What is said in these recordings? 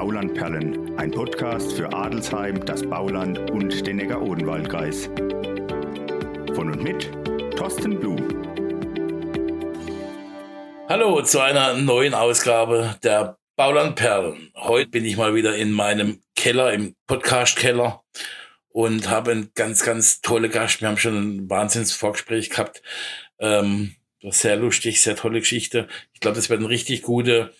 Baulandperlen, ein Podcast für Adelsheim, das Bauland und den Neckar-Odenwald-Kreis. Von und mit Thorsten Blum. Hallo zu einer neuen Ausgabe der Baulandperlen. Heute bin ich mal wieder in meinem Keller, im Podcast-Keller und habe einen ganz, ganz tolle Gast. Wir haben schon ein Wahnsinns-Vorgespräch gehabt. Ähm, sehr lustig, sehr tolle Geschichte. Ich glaube, das wird ein richtig guter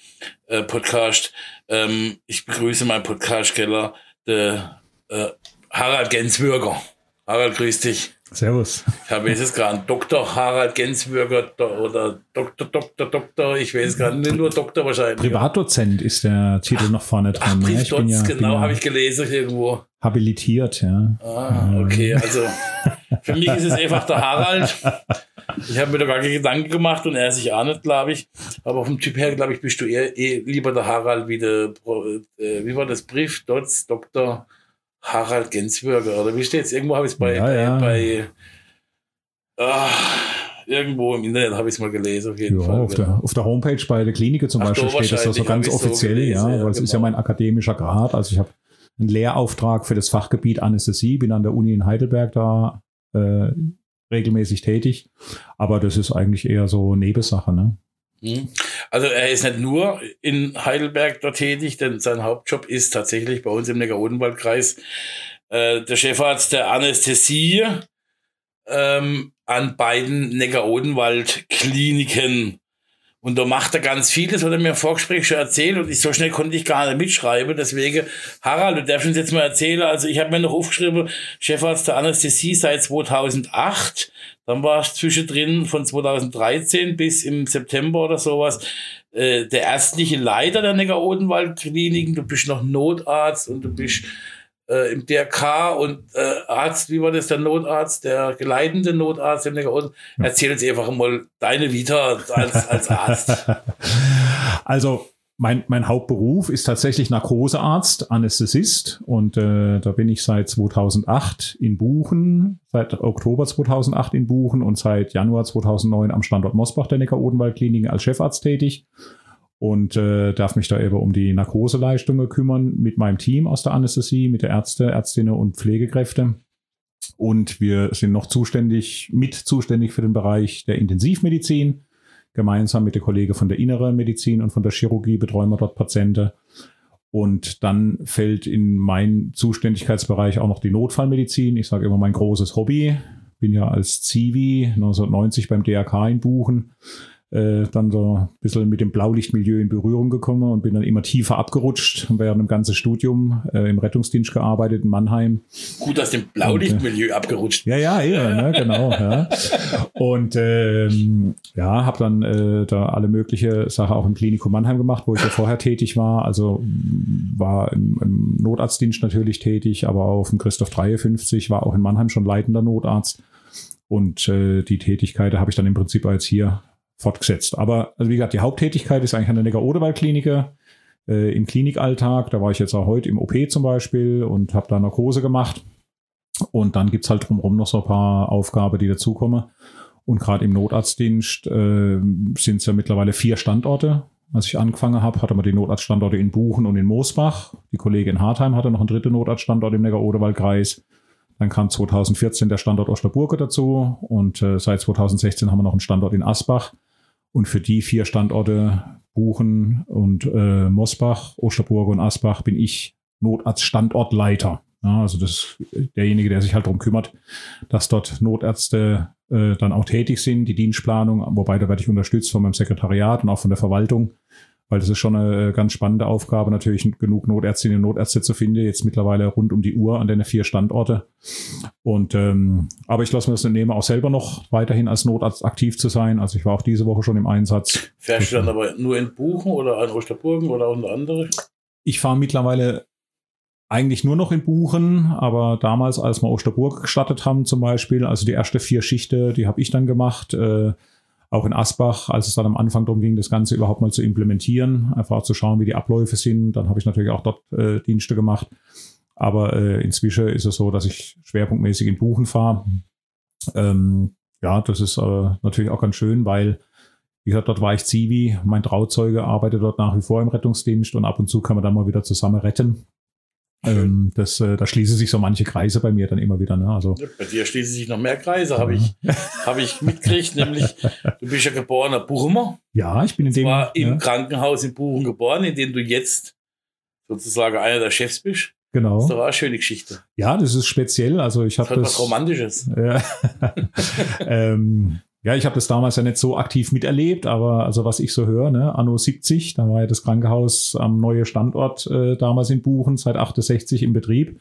äh, Podcast. Ähm, ich begrüße meinen Podcast-Keller, der äh, Harald Gensbürger. Harald, grüß dich. Servus. Ich habe jetzt gerade Dr. Harald Gensbürger oder Dr. Dr. Dr. Ich weiß gerade nicht, nur Doktor wahrscheinlich. Privatdozent ist der Titel noch vorne dran. Ach, ich bin ja, genau, ja habe ich gelesen irgendwo. Habilitiert, ja. Ah, okay, also für mich ist es einfach der Harald. Ich habe mir da gar keine Gedanken gemacht und er sich auch nicht, glaube ich. Aber vom Typ her, glaube ich, bist du eher eh lieber der Harald wie der, äh, wie war das Brief? Dots, Dr. Harald Gensburger, oder wie steht es? Irgendwo habe ich es bei, ja, ja. bei, ah, irgendwo im Internet habe ich es mal gelesen, auf jeden ja, Fall. Auf, der, auf der Homepage bei der Klinik zum Ach, Beispiel steht das so ganz offiziell, so gelesen, ja, weil es genau. ist ja genau. mein akademischer Grad. Also ich habe einen Lehrauftrag für das Fachgebiet Anästhesie, bin an der Uni in Heidelberg da äh, regelmäßig tätig. Aber das ist eigentlich eher so Nebensache, ne? Hm. Also er ist nicht nur in Heidelberg da tätig, denn sein Hauptjob ist tatsächlich bei uns im Neckar-Odenwald-Kreis äh, der Chefarzt der Anästhesie ähm, an beiden Neckar-Odenwald-Kliniken. Und da macht er ganz viel, das hat er mir im Vorgespräch schon erzählt und ich, so schnell konnte ich gar nicht mitschreiben. Deswegen, Harald, du darfst uns jetzt mal erzählen. Also ich habe mir noch aufgeschrieben, Chefarzt der Anästhesie seit 2008. Dann war es zwischendrin von 2013 bis im September oder sowas äh, der ärztliche Leiter der Neckar-Odenwald-Kliniken. Du bist noch Notarzt und du bist äh, im DRK und äh, Arzt, wie war das, der Notarzt, der geleitende Notarzt im Neckar Erzähl uns einfach mal deine Vita als, als Arzt. also mein, mein Hauptberuf ist tatsächlich Narkosearzt, Anästhesist und äh, da bin ich seit 2008 in Buchen, seit Oktober 2008 in Buchen und seit Januar 2009 am Standort Mosbach der Neckar-Odenwald-Klinik als Chefarzt tätig und äh, darf mich da eben um die Narkoseleistungen kümmern mit meinem Team aus der Anästhesie, mit der Ärzte, Ärztinnen und Pflegekräfte. Und wir sind noch zuständig, mit zuständig für den Bereich der Intensivmedizin. Gemeinsam mit der Kollege von der Inneren Medizin und von der Chirurgie betreuen wir dort Patienten. Und dann fällt in meinen Zuständigkeitsbereich auch noch die Notfallmedizin. Ich sage immer mein großes Hobby. Bin ja als Zivi 1990 beim DRK in Buchen äh, dann so ein bisschen mit dem Blaulichtmilieu in Berührung gekommen und bin dann immer tiefer abgerutscht. Während dem ganzen Studium äh, im Rettungsdienst gearbeitet in Mannheim. Gut aus dem Blaulichtmilieu und, äh, abgerutscht. Ja, ja, ja, ne, genau. ja. Und ähm, ja, habe dann äh, da alle mögliche Sachen auch im Klinikum Mannheim gemacht, wo ich ja vorher tätig war. Also war im, im Notarztdienst natürlich tätig, aber auch auf dem Christoph 53 war auch in Mannheim schon leitender Notarzt. Und äh, die Tätigkeit habe ich dann im Prinzip als hier fortgesetzt. Aber also wie gesagt, die Haupttätigkeit ist eigentlich an der Neckar-Oderwald-Klinik äh, im Klinikalltag. Da war ich jetzt auch heute im OP zum Beispiel und habe da Narkose gemacht. Und dann gibt's halt drumherum noch so ein paar Aufgaben, die dazukommen. Und gerade im Notarztdienst äh, sind es ja mittlerweile vier Standorte. Als ich angefangen habe, hatte man die Notarztstandorte in Buchen und in Moosbach. Die Kollegin Hartheim hatte noch einen dritten Notarztstandort im Neckar-Oderwald-Kreis. Dann kam 2014 der Standort Osterburger dazu und äh, seit 2016 haben wir noch einen Standort in Asbach. Und für die vier Standorte Buchen und äh, Mosbach, Osterburg und Asbach bin ich Notarztstandortleiter. Ja, also das ist derjenige, der sich halt darum kümmert, dass dort Notärzte äh, dann auch tätig sind, die Dienstplanung, wobei da werde ich unterstützt von meinem Sekretariat und auch von der Verwaltung, weil das ist schon eine äh, ganz spannende Aufgabe, natürlich genug Notärztinnen und Notärzte zu finden, jetzt mittlerweile rund um die Uhr an den vier Standorte. Und ähm, aber ich lasse mir das nehmen, auch selber noch weiterhin als Notarzt aktiv zu sein. Also ich war auch diese Woche schon im Einsatz. Fährst du dann aber nur in Buchen oder an Osterburgen oder auch unter andere? Ich fahre mittlerweile eigentlich nur noch in Buchen, aber damals, als wir Osterburg gestartet haben zum Beispiel, also die erste vier Schichten, die habe ich dann gemacht. Äh, auch in Asbach, als es dann am Anfang darum ging, das Ganze überhaupt mal zu implementieren, einfach zu schauen, wie die Abläufe sind. Dann habe ich natürlich auch dort äh, Dienste gemacht. Aber äh, inzwischen ist es so, dass ich schwerpunktmäßig in Buchen fahre. Ähm, ja, das ist äh, natürlich auch ganz schön, weil, wie gesagt, dort war ich Zivi, mein Trauzeuge arbeitet dort nach wie vor im Rettungsdienst und ab und zu kann man dann mal wieder zusammen retten. Ähm, das, äh, da schließen sich so manche Kreise bei mir dann immer wieder. Ne? Also, Bei dir schließen sich noch mehr Kreise, habe ich, hab ich mitgekriegt. nämlich, du bist ja geborener Buchumer. ja, ich bin in dem. war im ja, Krankenhaus in Buchen geboren, in dem du jetzt sozusagen einer der Chefs bist. genau. Das ist doch auch eine schöne Geschichte. Ja, das ist speziell. Also ich Das habe hat das. was Romantisches. Ja. ähm, ja, ich habe das damals ja nicht so aktiv miterlebt, aber also was ich so höre, ne, Anno 70, da war ja das Krankenhaus am neuen Standort äh, damals in Buchen, seit 68 im Betrieb.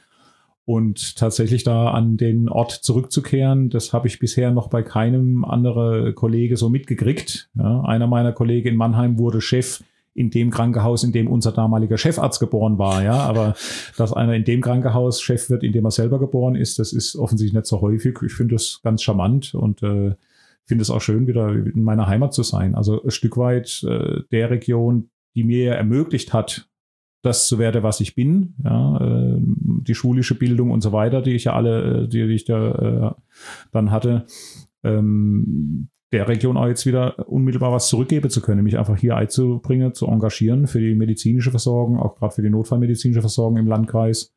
Und tatsächlich da an den Ort zurückzukehren, das habe ich bisher noch bei keinem anderen Kollege so mitgekriegt. Ja, einer meiner Kollegen in Mannheim wurde Chef in dem Krankenhaus, in dem unser damaliger Chefarzt geboren war, ja. Aber dass einer in dem Krankenhaus Chef wird, in dem er selber geboren ist, das ist offensichtlich nicht so häufig. Ich finde das ganz charmant und äh, finde es auch schön, wieder in meiner Heimat zu sein. Also ein Stück weit äh, der Region, die mir ermöglicht hat, das zu werden, was ich bin. Ja, äh, die schulische Bildung und so weiter, die ich ja alle, äh, die, die ich da äh, dann hatte, ähm, der Region auch jetzt wieder unmittelbar was zurückgeben zu können, mich einfach hier einzubringen, zu engagieren für die medizinische Versorgung, auch gerade für die notfallmedizinische Versorgung im Landkreis.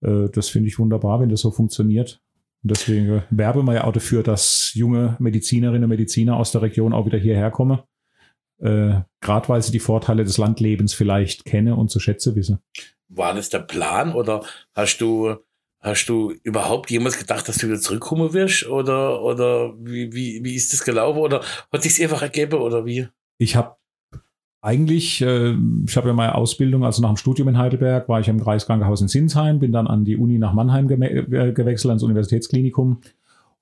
Äh, das finde ich wunderbar, wenn das so funktioniert. Und deswegen werben wir ja auch dafür, dass junge Medizinerinnen und Mediziner aus der Region auch wieder hierher kommen. Äh, Gerade weil sie die Vorteile des Landlebens vielleicht kennen und zu schätzen wissen. War das der Plan oder hast du, hast du überhaupt jemals gedacht, dass du wieder zurückkommen wirst? Oder, oder wie, wie, wie ist das gelaufen? Oder hat sich's einfach ergeben oder wie? Ich habe eigentlich, äh, ich habe ja meine Ausbildung, also nach dem Studium in Heidelberg, war ich im Kreiskrankenhaus in Sinsheim, bin dann an die Uni nach Mannheim geme- äh, gewechselt, ans Universitätsklinikum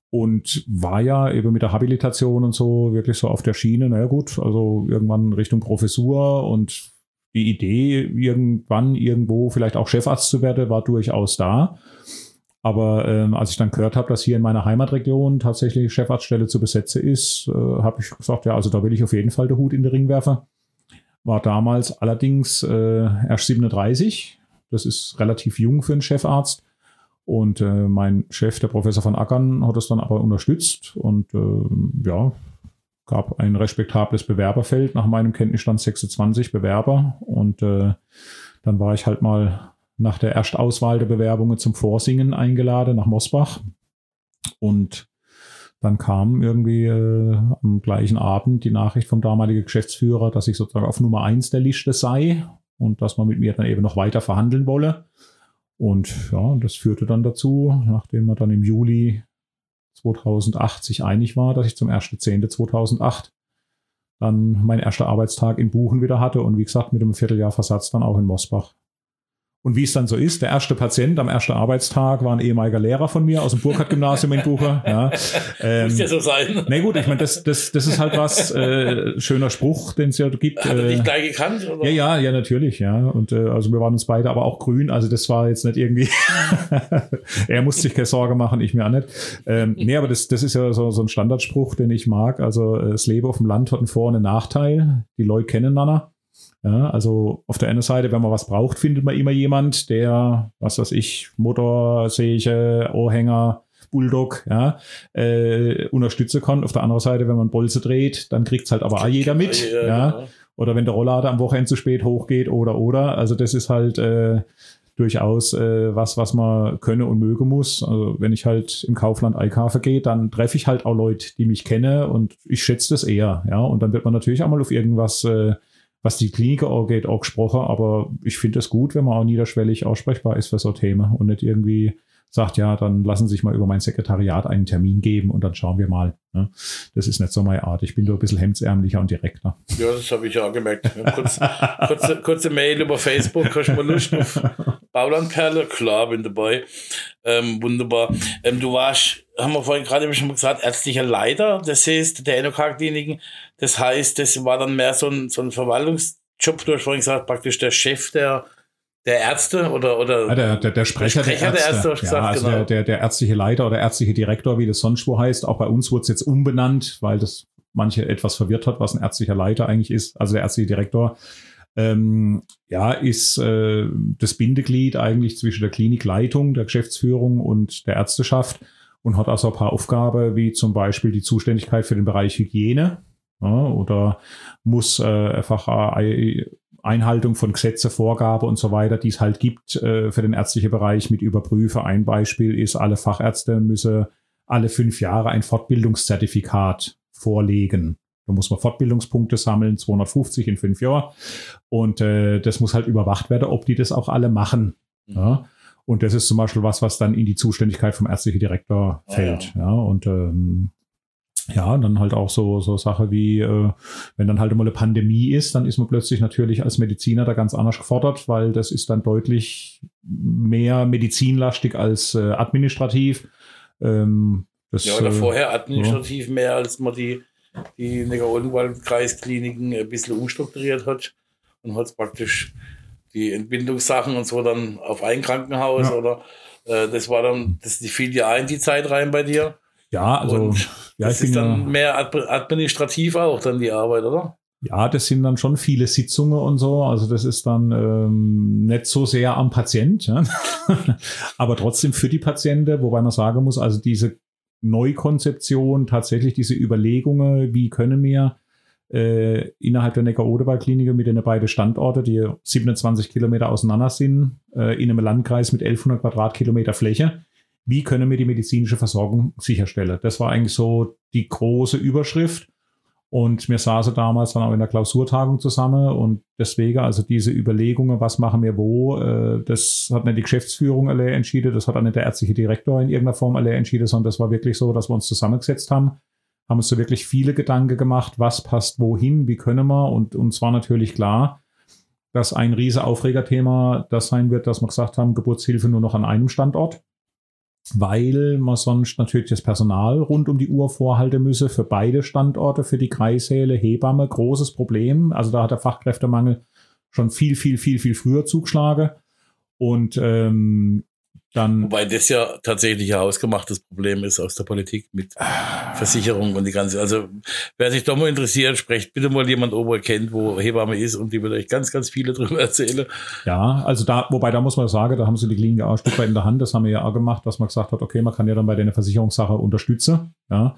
und war ja eben mit der Habilitation und so wirklich so auf der Schiene, naja gut, also irgendwann Richtung Professur und die Idee, irgendwann irgendwo vielleicht auch Chefarzt zu werden, war durchaus da. Aber ähm, als ich dann gehört habe, dass hier in meiner Heimatregion tatsächlich Chefarztstelle zu besetzen ist, äh, habe ich gesagt, ja, also da will ich auf jeden Fall den Hut in den Ring werfen. War damals allerdings äh, erst 37. Das ist relativ jung für einen Chefarzt. Und äh, mein Chef, der Professor von Ackern, hat es dann aber unterstützt und äh, ja, gab ein respektables Bewerberfeld. Nach meinem Kenntnisstand 26 Bewerber. Und äh, dann war ich halt mal nach der Erstauswahl der Bewerbungen zum Vorsingen eingeladen nach Mosbach. Und dann kam irgendwie äh, am gleichen Abend die Nachricht vom damaligen Geschäftsführer, dass ich sozusagen auf Nummer eins der Liste sei und dass man mit mir dann eben noch weiter verhandeln wolle. Und ja, das führte dann dazu, nachdem man dann im Juli 2008 sich einig war, dass ich zum 1.10.2008 dann mein erster Arbeitstag in Buchen wieder hatte und wie gesagt mit einem Vierteljahr Versatz dann auch in Mosbach. Und wie es dann so ist, der erste Patient am ersten Arbeitstag war ein ehemaliger Lehrer von mir aus dem Burkhardt-Gymnasium in Buche. Ja. Ähm, Muss ja so sein. na gut, ich meine, das, das, das ist halt was, äh, schöner Spruch, den es ja gibt. Hat er äh, dich gleich gekannt? Oder? ja, ja, ja, natürlich, ja. Und äh, also wir waren uns beide aber auch grün, also das war jetzt nicht irgendwie. er musste sich keine Sorge machen, ich mir auch nicht. Ähm, nee, aber das, das ist ja so, so ein Standardspruch, den ich mag. Also äh, das Leben auf dem Land hat einen Vor- und einen Nachteil. Die Leute kennen einander. Ja, also auf der einen Seite, wenn man was braucht, findet man immer jemand, der, was weiß ich, Motor, Säge, Ohrhänger, Bulldog, ja, äh, unterstützen kann. Auf der anderen Seite, wenn man Bolze dreht, dann kriegt's halt aber auch jeder mit. Ja, Ja, genau. oder wenn der Rolllader am Wochenende zu spät hochgeht oder oder. Also das ist halt äh, durchaus äh, was, was man könne und möge muss. Also wenn ich halt im Kaufland Einkaufen gehe, dann treffe ich halt auch Leute, die mich kennen und ich schätze das eher. Ja, und dann wird man natürlich auch mal auf irgendwas, äh, was die Klinik angeht, auch gesprochen. Aber ich finde es gut, wenn man auch niederschwellig aussprechbar ist für so Themen und nicht irgendwie sagt, ja, dann lassen Sie sich mal über mein Sekretariat einen Termin geben und dann schauen wir mal. Ne? Das ist nicht so meine Art. Ich bin nur ein bisschen hemdsärmlicher und direkter. Ja, das habe ich auch gemerkt. Kurz, kurze, kurze Mail über Facebook, hast du mal Lust auf Baulandperle? Klar, bin dabei. Ähm, wunderbar. Ähm, du warst, haben wir vorhin gerade schon mal gesagt, ärztlicher Leiter, das heißt, der NOK-Kliniken. Das heißt, das war dann mehr so ein, so ein Verwaltungsjob. Du hast vorhin gesagt, praktisch der Chef der, der Ärzte oder, oder Ja, der, der, der Sprecher, Sprecher der der Ärzte. Ärzte, hast du ja, gesagt, also genau. der, der, der ärztliche Leiter oder ärztliche Direktor, wie das sonst wo heißt. Auch bei uns wurde es jetzt umbenannt, weil das manche etwas verwirrt hat, was ein ärztlicher Leiter eigentlich ist. Also der ärztliche Direktor ähm, ja, ist äh, das Bindeglied eigentlich zwischen der Klinikleitung, der Geschäftsführung und der Ärzteschaft und hat also ein paar Aufgaben, wie zum Beispiel die Zuständigkeit für den Bereich Hygiene. Ja, oder muss äh, einfach äh, Einhaltung von Gesetze, Vorgabe und so weiter, die es halt gibt äh, für den ärztlichen Bereich mit Überprüfe. Ein Beispiel ist, alle Fachärzte müssen alle fünf Jahre ein Fortbildungszertifikat vorlegen. Da muss man Fortbildungspunkte sammeln, 250 in fünf Jahren. Und äh, das muss halt überwacht werden, ob die das auch alle machen. Mhm. Ja? Und das ist zum Beispiel was, was dann in die Zuständigkeit vom ärztlichen Direktor fällt. Ah, ja. ja. Und ähm, ja, dann halt auch so, so Sache wie, äh, wenn dann halt mal eine Pandemie ist, dann ist man plötzlich natürlich als Mediziner da ganz anders gefordert, weil das ist dann deutlich mehr medizinlastig als äh, administrativ. Ähm, das, ja, oder äh, vorher administrativ ja. mehr, als man die, die Neckar-Odenwald-Kreiskliniken ein bisschen umstrukturiert hat und hat praktisch die Entbindungssachen und so dann auf ein Krankenhaus ja. oder äh, das war dann, das fiel ja in die Zeit rein bei dir. Ja, also und ja, das ist dann mehr administrativ auch dann die Arbeit, oder? Ja, das sind dann schon viele Sitzungen und so. Also das ist dann ähm, nicht so sehr am Patient, ja? aber trotzdem für die Patienten, wobei man sagen muss, also diese Neukonzeption, tatsächlich diese Überlegungen, wie können wir äh, innerhalb der Neckar-Oderwald-Klinik mit den beiden Standorte, die 27 Kilometer auseinander sind, äh, in einem Landkreis mit 1100 Quadratkilometer Fläche, wie können wir die medizinische Versorgung sicherstellen? Das war eigentlich so die große Überschrift. Und wir saßen damals dann auch in der Klausurtagung zusammen und deswegen, also diese Überlegungen, was machen wir wo, äh, das hat nicht die Geschäftsführung alle entschieden, das hat auch nicht der ärztliche Direktor in irgendeiner Form alle entschieden, sondern das war wirklich so, dass wir uns zusammengesetzt haben, haben uns so wirklich viele Gedanken gemacht, was passt wohin, wie können wir und uns war natürlich klar, dass ein riese Aufregerthema das sein wird, dass wir gesagt haben, Geburtshilfe nur noch an einem Standort weil man sonst natürlich das Personal rund um die Uhr vorhalten müsse für beide Standorte, für die Kreissäle, Hebamme, großes Problem. Also da hat der Fachkräftemangel schon viel, viel, viel, viel früher zugeschlagen. Und ähm, dann Wobei das ja tatsächlich ein ausgemachtes Problem ist aus der Politik mit Versicherung und die ganze. Also wer sich doch mal interessiert, sprecht bitte mal jemand ober kennt, wo Hebamme ist und die wird euch ganz, ganz viele drüber erzählen. Ja, also da, wobei da muss man sagen, da haben sie die Klinik auch ein Stück weit in der Hand. Das haben wir ja auch gemacht, dass man gesagt hat, okay, man kann ja dann bei der Versicherungssache unterstützen. Ja.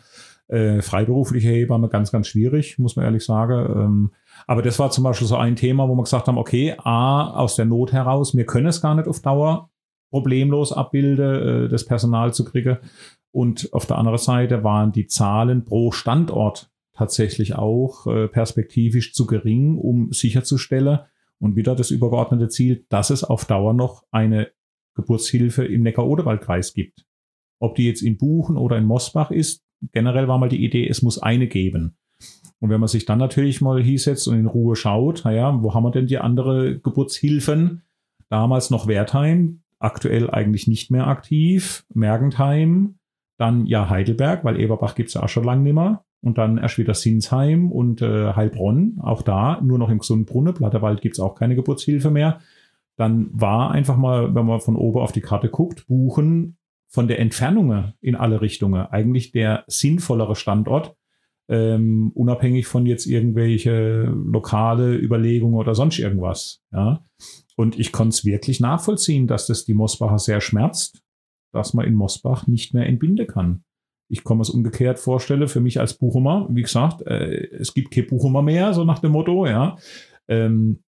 Äh, freiberufliche Hebamme ganz, ganz schwierig, muss man ehrlich sagen. Ähm, aber das war zum Beispiel so ein Thema, wo wir gesagt haben, okay, A, aus der Not heraus, wir können es gar nicht auf Dauer problemlos abbilde, äh, das Personal zu kriegen. Und auf der anderen Seite waren die Zahlen pro Standort tatsächlich auch äh, perspektivisch zu gering, um sicherzustellen und wieder das übergeordnete Ziel, dass es auf Dauer noch eine Geburtshilfe im Neckar-Oderwald-Kreis gibt. Ob die jetzt in Buchen oder in Mosbach ist, generell war mal die Idee, es muss eine geben. Und wenn man sich dann natürlich mal hinsetzt und in Ruhe schaut, naja, wo haben wir denn die andere Geburtshilfen? Damals noch Wertheim, aktuell eigentlich nicht mehr aktiv. Mergentheim, dann ja Heidelberg, weil Eberbach gibt es ja auch schon lange nicht mehr. Und dann erst wieder Sinsheim und äh, Heilbronn, auch da nur noch im Gesundbrunnen. Platterwald gibt es auch keine Geburtshilfe mehr. Dann war einfach mal, wenn man von oben auf die Karte guckt, Buchen von der Entfernung in alle Richtungen eigentlich der sinnvollere Standort, ähm, unabhängig von jetzt irgendwelche lokale Überlegungen oder sonst irgendwas. Ja. Und ich konnte es wirklich nachvollziehen, dass das die Mosbacher sehr schmerzt, dass man in Mosbach nicht mehr entbinden kann. Ich komme es umgekehrt vorstelle, für mich als Buchumer, wie gesagt, äh, es gibt kein Buchumer mehr, so nach dem Motto, ja. Ähm,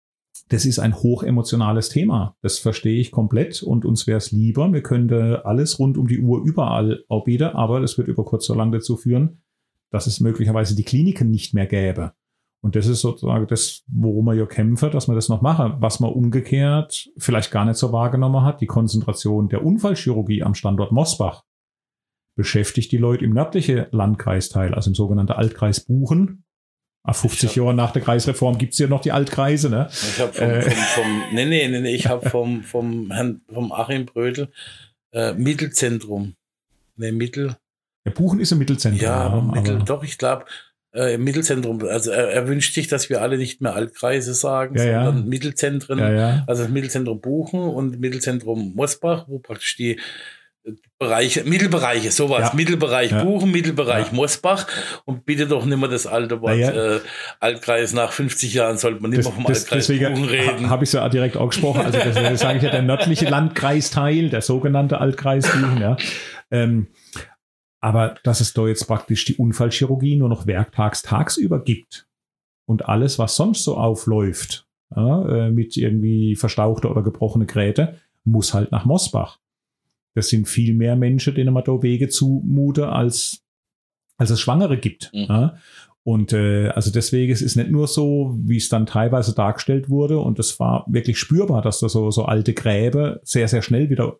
das ist ein hochemotionales Thema. Das verstehe ich komplett und uns wäre es lieber, wir könnten alles rund um die Uhr überall anbieten, aber das wird über kurz oder lang dazu führen, dass es möglicherweise die Kliniken nicht mehr gäbe. Und das ist sozusagen das, worum wir ja kämpfen, dass wir das noch machen. Was man umgekehrt vielleicht gar nicht so wahrgenommen hat, die Konzentration der Unfallchirurgie am Standort Mosbach beschäftigt die Leute im nördlichen Landkreisteil, also im sogenannten Altkreis Buchen. 50 Jahre nach der Kreisreform gibt es ja noch die Altkreise, ne? Ich habe vom, äh. vom, vom, nee, nee, nee, nee, ich habe vom, vom Herrn, vom Achim Brödel, äh, Mittelzentrum. Nee, Mittel. Ja, Buchen ist ein Mittelzentrum. Ja, Mittel, doch, ich glaube, äh, im Mittelzentrum. Also er, er, wünscht sich, dass wir alle nicht mehr Altkreise sagen, ja, sondern ja. Mittelzentren. Ja, also das Mittelzentrum Buchen und Mittelzentrum Mosbach, wo praktisch die Bereiche, Mittelbereiche, sowas, Mittelbereich Buchen, Mittelbereich Mosbach und bitte doch nicht mehr das alte Wort äh, Altkreis. Nach 50 Jahren sollte man nicht mehr vom das, Altkreis deswegen Buchen reden. Habe ich so direkt auch gesprochen. Also das sage ich ja der nördliche Landkreisteil, der sogenannte Altkreis Buchen. Ja. Ähm, Aber dass es da jetzt praktisch die Unfallchirurgie nur noch werktags tagsüber gibt und alles, was sonst so aufläuft, ja, äh, mit irgendwie verstauchte oder gebrochene Geräte, muss halt nach Mosbach. Das sind viel mehr Menschen, denen man da Wege zumute, als, als es Schwangere gibt. Mhm. Ja. Und äh, also deswegen es ist nicht nur so, wie es dann teilweise dargestellt wurde, und es war wirklich spürbar, dass da so, so alte Gräbe sehr, sehr schnell wieder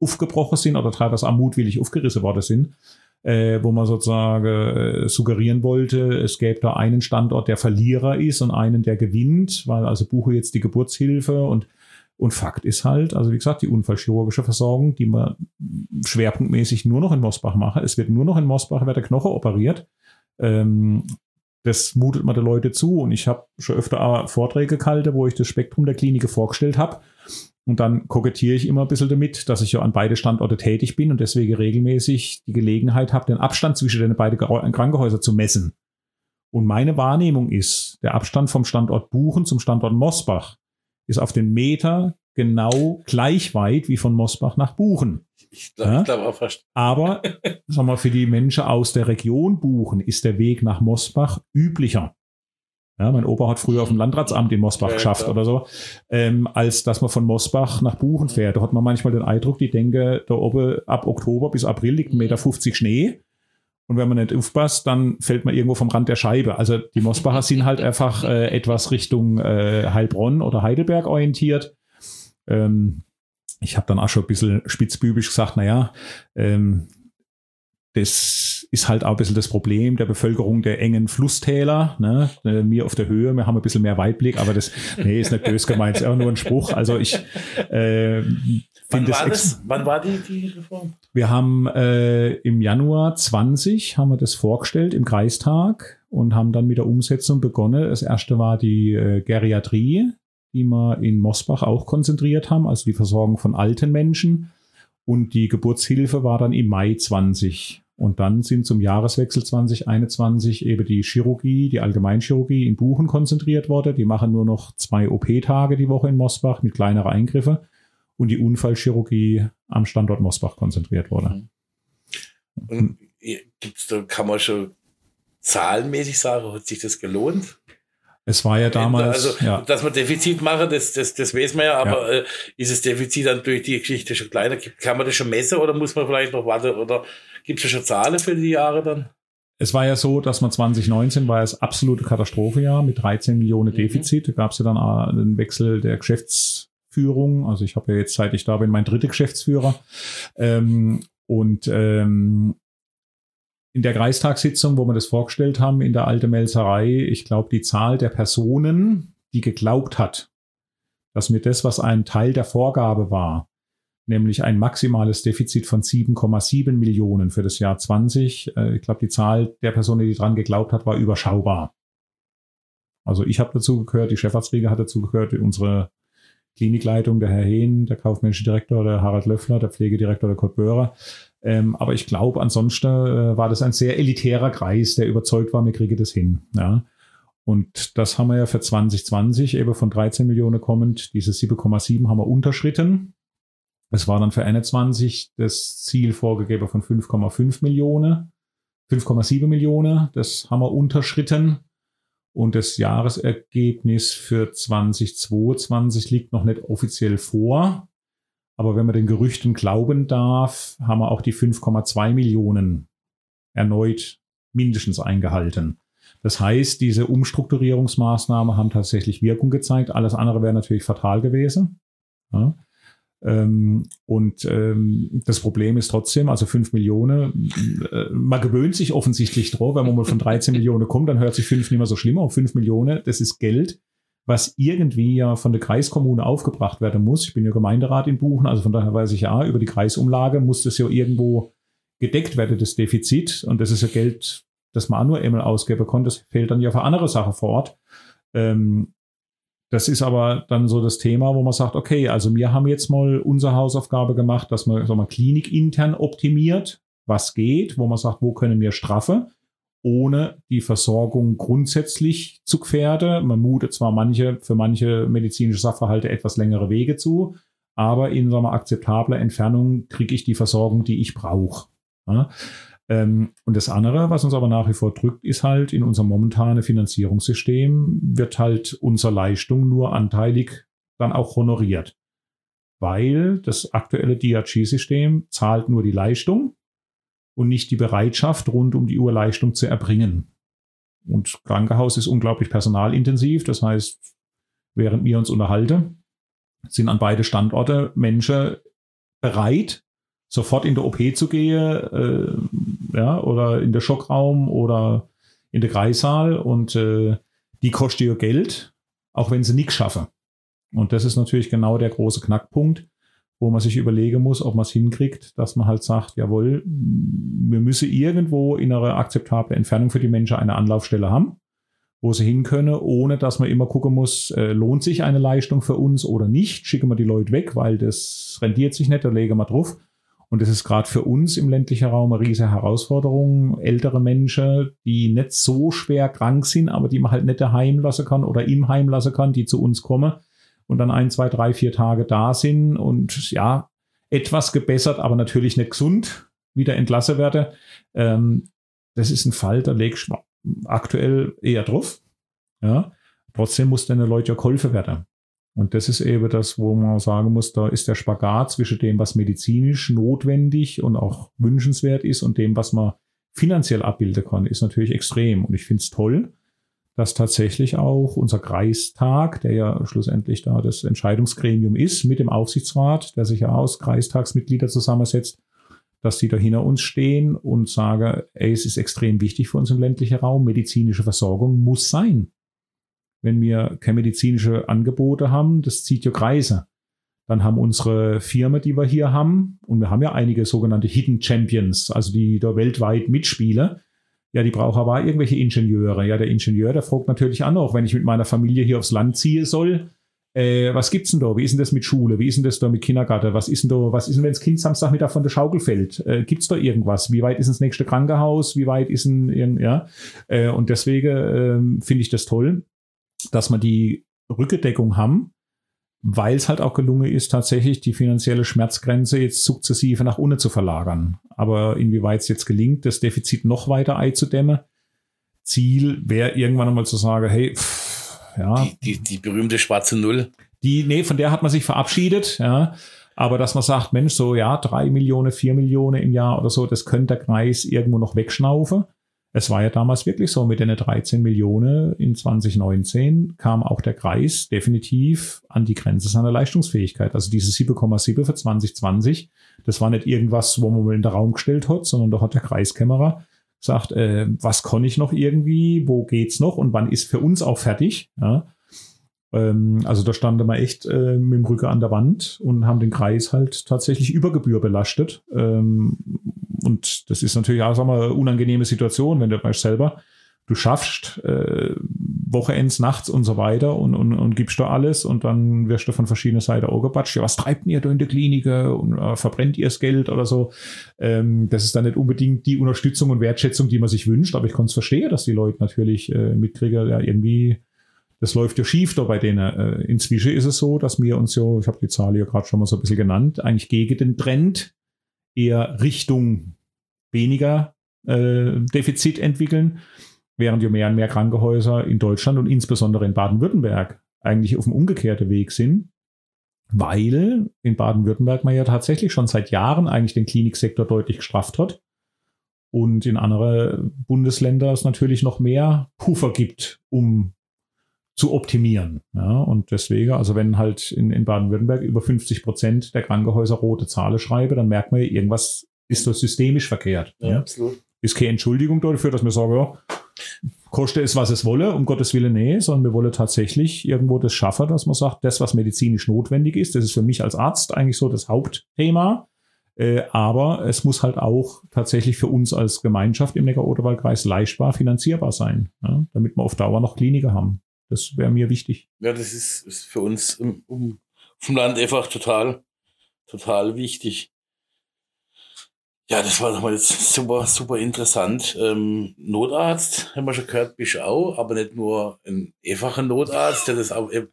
aufgebrochen sind oder teilweise auch mutwillig aufgerissen worden sind, äh, wo man sozusagen äh, suggerieren wollte, es gäbe da einen Standort, der Verlierer ist und einen, der gewinnt, weil also buche jetzt die Geburtshilfe und und Fakt ist halt, also wie gesagt, die unfallchirurgische Versorgung, die man schwerpunktmäßig nur noch in Mosbach mache. Es wird nur noch in Mosbach, wird der Knoche operiert. Ähm, das mutet man den Leute zu. Und ich habe schon öfter Vorträge gehalten, wo ich das Spektrum der Klinik vorgestellt habe. Und dann kokettiere ich immer ein bisschen damit, dass ich ja an beide Standorte tätig bin und deswegen regelmäßig die Gelegenheit habe, den Abstand zwischen den beiden Krankenhäusern zu messen. Und meine Wahrnehmung ist, der Abstand vom Standort Buchen zum Standort Mosbach ist auf den Meter genau gleich weit wie von Mosbach nach Buchen. Ich glaube ja? glaub auch fast. Aber sagen wir, für die Menschen aus der Region Buchen ist der Weg nach Mosbach üblicher. Ja, mein Opa hat früher auf dem Landratsamt in Mosbach ja, geschafft klar. oder so, ähm, als dass man von Mosbach nach Buchen fährt. Da hat man manchmal den Eindruck, die denke, da oben ab Oktober bis April liegt 1,50 Meter Schnee. Und wenn man nicht aufpasst, dann fällt man irgendwo vom Rand der Scheibe. Also die Mosbacher sind halt einfach äh, etwas Richtung äh, Heilbronn oder Heidelberg orientiert. Ähm, ich habe dann auch schon ein bisschen spitzbübisch gesagt, naja, ähm, das ist halt auch ein bisschen das Problem der Bevölkerung der engen Flusstäler. Ne? Äh, mir auf der Höhe, wir haben ein bisschen mehr Weitblick, aber das nee, ist nicht böse gemeint, ist auch nur ein Spruch. Also ich äh, Wann war, das, wann war die, die Reform? Wir haben äh, im Januar 20 haben wir das vorgestellt im Kreistag und haben dann mit der Umsetzung begonnen. Das erste war die äh, Geriatrie, die wir in Mosbach auch konzentriert haben, also die Versorgung von alten Menschen. Und die Geburtshilfe war dann im Mai 20. Und dann sind zum Jahreswechsel 2021 eben die Chirurgie, die Allgemeinchirurgie in Buchen konzentriert worden. Die machen nur noch zwei OP-Tage die Woche in Mosbach mit kleineren Eingriffen und die Unfallchirurgie am Standort Mosbach konzentriert wurde. Und gibt's kann man schon zahlenmäßig sagen, hat sich das gelohnt? Es war ja damals. Also, ja. dass man Defizit machen, das, das, das weiß man ja, aber ja. Äh, ist das Defizit dann durch die Geschichte schon kleiner? Kann man das schon messen oder muss man vielleicht noch warten? Oder gibt es schon Zahlen für die Jahre dann? Es war ja so, dass man 2019 war das absolute Katastrophejahr mit 13 Millionen mhm. Defizit. Da gab es ja dann einen Wechsel der Geschäfts Geschäftsführung. Also ich habe ja jetzt, seit ich da bin, mein dritter Geschäftsführer. Ähm, und ähm, in der Kreistagssitzung, wo wir das vorgestellt haben, in der Alte Melzerei, ich glaube, die Zahl der Personen, die geglaubt hat, dass mir das, was ein Teil der Vorgabe war, nämlich ein maximales Defizit von 7,7 Millionen für das Jahr 20. Äh, ich glaube, die Zahl der Personen, die dran geglaubt hat, war überschaubar. Also ich habe dazu gehört, die Chefarztpflege hat dazu gehört, unsere Klinikleitung, der Herr Hehn, der kaufmännische Direktor, der Harald Löffler, der Pflegedirektor, der Kurt Böhrer. Ähm, aber ich glaube, ansonsten äh, war das ein sehr elitärer Kreis, der überzeugt war, wir kriegen das hin. Ja. Und das haben wir ja für 2020 eben von 13 Millionen kommend, diese 7,7 haben wir unterschritten. Es war dann für 21 das Ziel vorgegeben von 5,5 Millionen, 5,7 Millionen. Das haben wir unterschritten. Und das Jahresergebnis für 2022 liegt noch nicht offiziell vor. Aber wenn man den Gerüchten glauben darf, haben wir auch die 5,2 Millionen erneut mindestens eingehalten. Das heißt, diese Umstrukturierungsmaßnahmen haben tatsächlich Wirkung gezeigt. Alles andere wäre natürlich fatal gewesen. Ja. Ähm, und ähm, das Problem ist trotzdem, also 5 Millionen, äh, man gewöhnt sich offensichtlich drauf, wenn man mal von 13 Millionen kommt, dann hört sich 5 nicht mehr so schlimm auf. 5 Millionen, das ist Geld, was irgendwie ja von der Kreiskommune aufgebracht werden muss. Ich bin ja Gemeinderat in Buchen, also von daher weiß ich ja, über die Kreisumlage muss das ja irgendwo gedeckt werden, das Defizit. Und das ist ja Geld, das man nur einmal ausgeben konnte. Das fehlt dann ja für andere Sachen vor Ort. Ähm, das ist aber dann so das Thema, wo man sagt, okay, also wir haben jetzt mal unsere Hausaufgabe gemacht, dass man, sagen wir, klinikintern optimiert, was geht, wo man sagt, wo können wir straffe, ohne die Versorgung grundsätzlich zu gefährden. Man mutet zwar manche, für manche medizinische Sachverhalte etwas längere Wege zu, aber in so einer akzeptabler Entfernung kriege ich die Versorgung, die ich brauche. Ja? Ähm, und das andere, was uns aber nach wie vor drückt, ist halt in unserem momentanen Finanzierungssystem wird halt unsere Leistung nur anteilig dann auch honoriert. Weil das aktuelle DRG-System zahlt nur die Leistung und nicht die Bereitschaft, rund um die Uhr Leistung zu erbringen. Und Krankenhaus ist unglaublich personalintensiv. Das heißt, während wir uns unterhalten, sind an beide Standorte Menschen bereit, sofort in der OP zu gehen, äh, ja, oder in der Schockraum oder in der Kreissaal und äh, die kostet ihr Geld, auch wenn sie nichts schaffen. Und das ist natürlich genau der große Knackpunkt, wo man sich überlegen muss, ob man es hinkriegt, dass man halt sagt, jawohl, wir müssen irgendwo in einer akzeptablen Entfernung für die Menschen eine Anlaufstelle haben, wo sie hin können, ohne dass man immer gucken muss, äh, lohnt sich eine Leistung für uns oder nicht, schicken wir die Leute weg, weil das rendiert sich nicht, da legen wir drauf. Und das ist gerade für uns im ländlichen Raum eine riesige Herausforderung. Ältere Menschen, die nicht so schwer krank sind, aber die man halt nicht daheim lassen kann oder im Heim lassen kann, die zu uns kommen und dann ein, zwei, drei, vier Tage da sind und ja, etwas gebessert, aber natürlich nicht gesund, wieder entlassen werde. Ähm, das ist ein Fall, da lege ich aktuell eher drauf. Ja. Trotzdem muss dann Leute ja geholfen werden. Und das ist eben das, wo man sagen muss, da ist der Spagat zwischen dem, was medizinisch notwendig und auch wünschenswert ist und dem, was man finanziell abbilden kann, ist natürlich extrem. Und ich finde es toll, dass tatsächlich auch unser Kreistag, der ja schlussendlich da das Entscheidungsgremium ist, mit dem Aufsichtsrat, der sich ja aus Kreistagsmitgliedern zusammensetzt, dass die da hinter uns stehen und sagen, ey, es ist extrem wichtig für uns im ländlichen Raum, medizinische Versorgung muss sein wenn wir keine medizinische Angebote haben, das zieht ja Kreise. Dann haben unsere Firmen, die wir hier haben, und wir haben ja einige sogenannte Hidden Champions, also die da weltweit mitspielen. Ja, die brauchen aber irgendwelche Ingenieure. Ja, der Ingenieur, der fragt natürlich auch wenn ich mit meiner Familie hier aufs Land ziehen soll, äh, was gibt's denn da? Wie ist denn das mit Schule? Wie ist denn das da mit Kindergarten? Was ist denn da, was ist denn, wenn das Kind Samstagmittag von der Schaukel fällt? Äh, gibt's da irgendwas? Wie weit ist das nächste Krankenhaus? Wie weit ist ein, ja? Äh, und deswegen äh, finde ich das toll, dass wir die Rückendeckung haben, weil es halt auch gelungen ist, tatsächlich die finanzielle Schmerzgrenze jetzt sukzessive nach unten zu verlagern. Aber inwieweit es jetzt gelingt, das Defizit noch weiter einzudämmen, Ziel wäre irgendwann einmal zu sagen, hey, pff, ja. Die, die, die berühmte schwarze Null. Die, nee, von der hat man sich verabschiedet, ja. Aber dass man sagt, Mensch, so ja, drei Millionen, vier Millionen im Jahr oder so, das könnte der Kreis irgendwo noch wegschnaufen. Es war ja damals wirklich so, mit den 13 Millionen in 2019 kam auch der Kreis definitiv an die Grenze seiner Leistungsfähigkeit. Also diese 7,7 für 2020, das war nicht irgendwas, wo man in den Raum gestellt hat, sondern da hat der Kreiskämmerer gesagt, äh, was kann ich noch irgendwie, wo geht's noch und wann ist für uns auch fertig. Ja? Ähm, also da standen wir echt äh, mit dem Rücken an der Wand und haben den Kreis halt tatsächlich über Gebühr belastet. Ähm, und das ist natürlich auch sagen wir, eine unangenehme Situation, wenn du weißt selber, du schaffst äh, Wochenends, nachts und so weiter und, und, und gibst da alles und dann wirst du von verschiedenen Seiten auch gebatscht. Ja, was treibt ihr da in der Klinik und äh, verbrennt ihr das Geld oder so? Ähm, das ist dann nicht unbedingt die Unterstützung und Wertschätzung, die man sich wünscht, aber ich kann es verstehen, dass die Leute natürlich äh, mitkriegen, ja, irgendwie das läuft ja schief da bei denen. Äh, inzwischen ist es so, dass wir uns ja, ich habe die Zahl ja gerade schon mal so ein bisschen genannt, eigentlich gegen den Trend eher Richtung weniger äh, Defizit entwickeln, während ja mehr und mehr Krankenhäuser in Deutschland und insbesondere in Baden-Württemberg eigentlich auf dem umgekehrten Weg sind, weil in Baden-Württemberg man ja tatsächlich schon seit Jahren eigentlich den Kliniksektor deutlich gestrafft hat und in andere Bundesländer es natürlich noch mehr Puffer gibt, um zu optimieren. Ja, und deswegen, also wenn halt in, in Baden-Württemberg über 50 Prozent der Krankenhäuser rote Zahlen schreiben, dann merkt man, irgendwas ist so systemisch verkehrt. Ja, ja. absolut. Ist keine Entschuldigung dafür, dass wir sagen, ja, koste es, was es wolle, um Gottes Willen, nee, sondern wir wollen tatsächlich irgendwo das schaffen, dass man sagt, das, was medizinisch notwendig ist, das ist für mich als Arzt eigentlich so das Hauptthema. Äh, aber es muss halt auch tatsächlich für uns als Gemeinschaft im Neckar-Oderwald-Kreis leichtbar finanzierbar sein, ja, damit wir auf Dauer noch Kliniker haben. Das wäre mir wichtig. Ja, das ist, ist für uns im, um, vom Land einfach total, total wichtig. Ja, das war nochmal jetzt super, super interessant. Ähm, Notarzt, haben wir schon gehört, bist du auch, aber nicht nur ein einfacher Notarzt, der das auch, äh,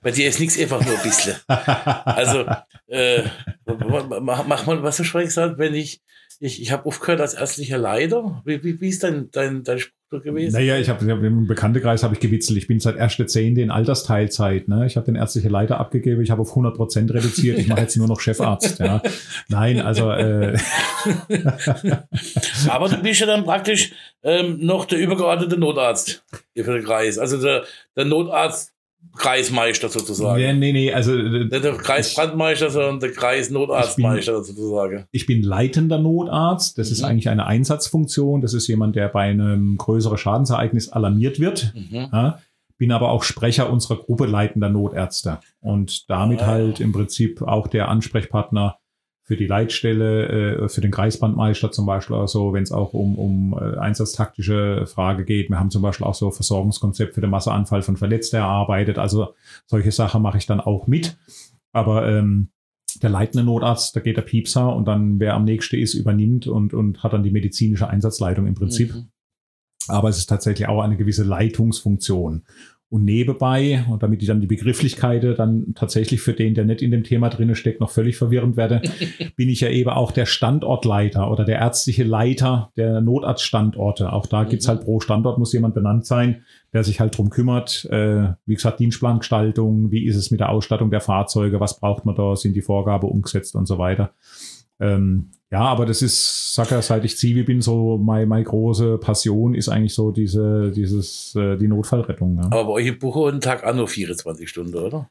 bei dir ist nichts einfach nur ein bisschen. Also, äh, mach, mach mal, was du schon gesagt wenn ich, ich, ich habe aufgehört als ärztlicher Leiter. Wie, wie, wie ist dein, dein, dein Spruch gewesen? Naja, ich habe im Bekanntenkreis habe ich gewitzelt. Ich bin seit erste Zehnte in Altersteilzeit. Ne? Ich habe den ärztlichen Leiter abgegeben. Ich habe auf 100 Prozent reduziert. Ich mache jetzt nur noch Chefarzt. Ja. Nein, also. Äh Aber du bist ja dann praktisch ähm, noch der übergeordnete Notarzt für den Kreis. Also der, der Notarzt Kreismeister sozusagen. Nee, nee, nee, also nicht der Kreisbrandmeister, sondern der Kreisnotarztmeister sozusagen. Ich bin leitender Notarzt. Das mhm. ist eigentlich eine Einsatzfunktion. Das ist jemand, der bei einem größeren Schadensereignis alarmiert wird. Mhm. Ja, bin aber auch Sprecher unserer Gruppe leitender Notärzte und damit ah, halt im Prinzip auch der Ansprechpartner für die Leitstelle, äh, für den Kreisbandmeister zum Beispiel, also wenn es auch um, um äh, einsatztaktische Frage geht. Wir haben zum Beispiel auch so Versorgungskonzept für den Masseanfall von Verletzten erarbeitet. Also solche Sachen mache ich dann auch mit. Aber ähm, der leitende Notarzt, da geht der Piepser und dann wer am nächsten ist, übernimmt und, und hat dann die medizinische Einsatzleitung im Prinzip. Mhm. Aber es ist tatsächlich auch eine gewisse Leitungsfunktion. Und nebenbei, und damit ich dann die Begrifflichkeit dann tatsächlich für den, der nicht in dem Thema drinne steckt, noch völlig verwirrend werde, bin ich ja eben auch der Standortleiter oder der ärztliche Leiter der Notarztstandorte. Auch da gibt's mhm. halt pro Standort muss jemand benannt sein, der sich halt drum kümmert. Äh, wie gesagt, Dienstplangestaltung, wie ist es mit der Ausstattung der Fahrzeuge, was braucht man da, sind die Vorgabe umgesetzt und so weiter. Ähm, ja, aber das ist, sag ja, seit ich Zivi bin, so meine, meine große Passion ist eigentlich so diese, dieses, äh, die Notfallrettung. Ja. Aber bei euch im Buchholden Tag auch nur 24 Stunden, oder?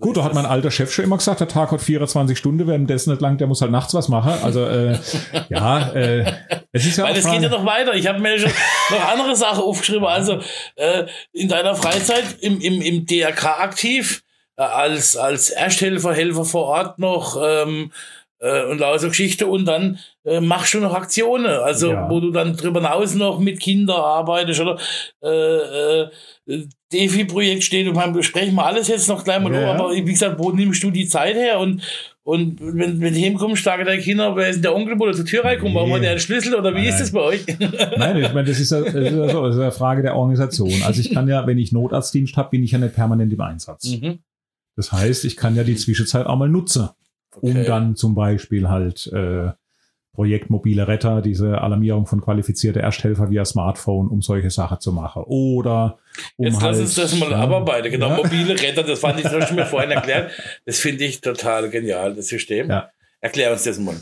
Gut, da hat mein alter Chef schon immer gesagt, der Tag hat 24 Stunden, wenn dessen nicht lang, der muss halt nachts was machen. Also äh, ja, äh, es ist ja Weil es geht ja noch weiter. Ich habe mir schon noch andere Sachen aufgeschrieben. Also äh, in deiner Freizeit im, im, im DRK aktiv, äh, als, als Ersthelfer, Helfer vor Ort noch, ähm, äh, und lauter Geschichte und dann äh, machst du noch Aktionen, also ja. wo du dann drüber hinaus noch mit Kindern arbeitest oder äh, äh, Defi-Projekt steht und man besprechen wir alles jetzt noch gleich mal ja. aber wie gesagt, wo nimmst du die Zeit her und und wenn, wenn du hinkommst, sagen deine Kinder, wer ist denn der Onkel, wo der zur Tür reinkommt, warum hat der einen Schlüssel oder wie Nein. ist das bei euch? Nein, ich meine, das ist, ja, das ist ja so, das ist eine Frage der Organisation. Also ich kann ja, wenn ich Notarztdienst habe, bin ich ja nicht permanent im Einsatz. Mhm. Das heißt, ich kann ja die Zwischenzeit auch mal nutzen okay. um dann zum Beispiel halt äh, Projekt mobile Retter, diese Alarmierung von qualifizierte Ersthelfer via Smartphone, um solche Sachen zu machen. Oder um Jetzt halt, lass uns das mal ja, abarbeiten. Genau, ja. mobile Retter, das fand ich, das schon mir vorhin erklärt. Das finde ich total genial, das System. Ja. Erklär uns das mal.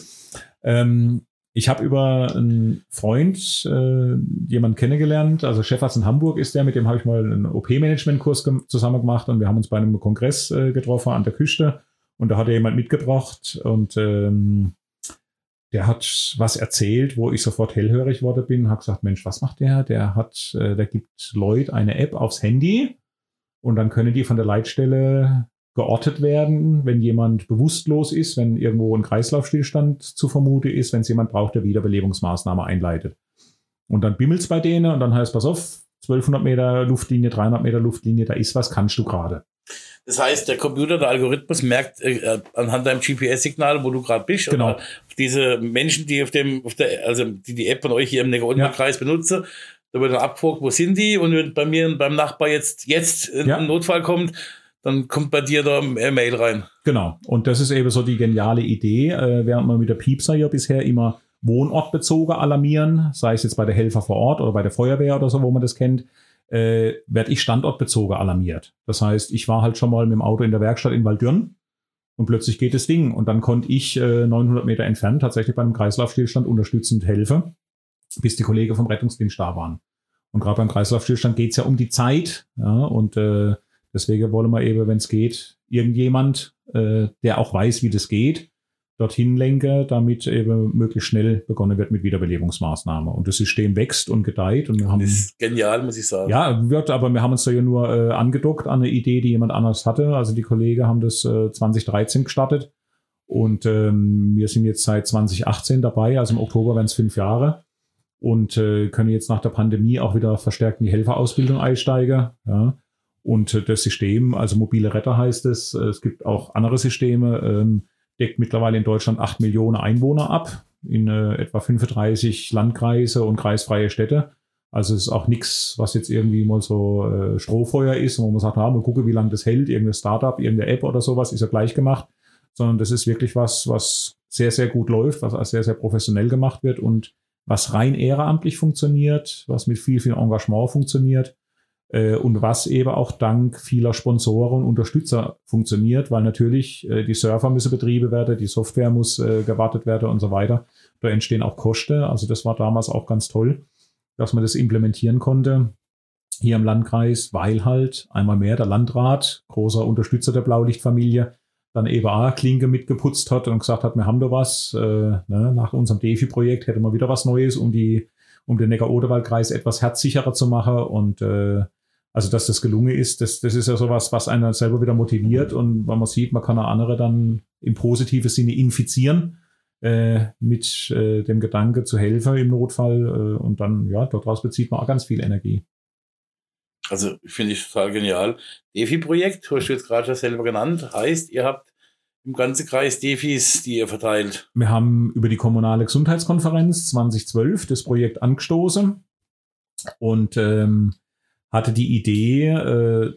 Ähm, ich habe über einen Freund äh, jemanden kennengelernt, also Chefarzt in Hamburg ist der, mit dem habe ich mal einen OP-Management-Kurs zusammen gemacht und wir haben uns bei einem Kongress äh, getroffen an der Küste und da hat er jemand mitgebracht und ähm, der hat was erzählt, wo ich sofort hellhörig worden bin, habe gesagt, Mensch, was macht der? Der hat, äh, der gibt Leuten eine App aufs Handy und dann können die von der Leitstelle geortet werden, wenn jemand bewusstlos ist, wenn irgendwo ein Kreislaufstillstand zu vermuten ist, wenn es jemand braucht, der Wiederbelebungsmaßnahme einleitet. Und dann bimmelt's bei denen und dann heißt, pass auf, 1200 Meter Luftlinie, 300 Meter Luftlinie, da ist was, kannst du gerade. Das heißt, der Computer, der Algorithmus merkt äh, anhand deinem GPS-Signal, wo du gerade bist, genau. diese Menschen, die auf dem, auf der, also die die App von euch hier im Neckar-Kreis ja. benutzen, da wird dann abgefragt, wo sind die? Und wenn bei mir und beim Nachbar jetzt, jetzt ja. ein Notfall kommt, dann kommt bei dir da eine Mail rein. Genau. Und das ist eben so die geniale Idee, äh, während man mit der Piepser ja bisher immer wohnortbezogen alarmieren, sei es jetzt bei der Helfer vor Ort oder bei der Feuerwehr oder so, wo man das kennt, äh, werde ich standortbezogen alarmiert. Das heißt, ich war halt schon mal mit dem Auto in der Werkstatt in Waldürn und plötzlich geht das Ding und dann konnte ich äh, 900 Meter entfernt tatsächlich bei einem Kreislaufstillstand unterstützend helfen, bis die Kollegen vom Rettungsdienst da waren. Und gerade beim Kreislaufstillstand geht's ja um die Zeit ja, und äh, deswegen wollen wir eben, wenn es geht, irgendjemand, äh, der auch weiß, wie das geht, dorthin lenke, damit eben möglichst schnell begonnen wird mit Wiederbelebungsmaßnahmen. Und das System wächst und gedeiht. Und wir haben, das ist genial, muss ich sagen. Ja, wird, aber wir haben uns da ja nur äh, angedockt an eine Idee, die jemand anders hatte. Also die Kollegen haben das äh, 2013 gestartet. Und ähm, wir sind jetzt seit 2018 dabei, also im Oktober werden es fünf Jahre. Und äh, können jetzt nach der Pandemie auch wieder verstärkt in die Helferausbildung einsteigen. Ja. Und äh, das System, also mobile Retter heißt es, äh, es gibt auch andere Systeme, ähm, deckt mittlerweile in Deutschland acht Millionen Einwohner ab. in äh, etwa 35 Landkreise und kreisfreie Städte. Also es ist auch nichts, was jetzt irgendwie mal so äh, Strohfeuer ist, wo man sagt, na, mal gucken, wie lange das hält, irgendeine Startup, irgendeine App oder sowas, ist ja gleich gemacht, sondern das ist wirklich was, was sehr, sehr gut läuft, was sehr, sehr professionell gemacht wird und was rein ehrenamtlich funktioniert, was mit viel, viel Engagement funktioniert und was eben auch dank vieler Sponsoren und Unterstützer funktioniert, weil natürlich äh, die Server müssen betrieben werden, die Software muss äh, gewartet werden und so weiter. Da entstehen auch Kosten. Also das war damals auch ganz toll, dass man das implementieren konnte hier im Landkreis, weil halt einmal mehr der Landrat, großer Unterstützer der Blaulichtfamilie, dann eben auch Klinke mitgeputzt hat und gesagt hat, wir haben da was. Äh, ne, nach unserem DEFI-Projekt hätte man wieder was Neues, um die, um den Neckar-Oderwald-Kreis etwas herzsicherer zu machen. Und äh, also, dass das gelungen ist, das, das ist ja sowas, was einen selber wieder motiviert. Und wenn man sieht, man kann auch andere dann im positiven Sinne infizieren äh, mit äh, dem Gedanke zu helfen im Notfall. Äh, und dann, ja, daraus bezieht man auch ganz viel Energie. Also finde ich total genial. DeFi-Projekt, hast du jetzt gerade schon selber genannt, heißt, ihr habt im ganzen Kreis DeFis, die ihr verteilt. Wir haben über die kommunale Gesundheitskonferenz 2012 das Projekt angestoßen und ähm, hatte die Idee, äh,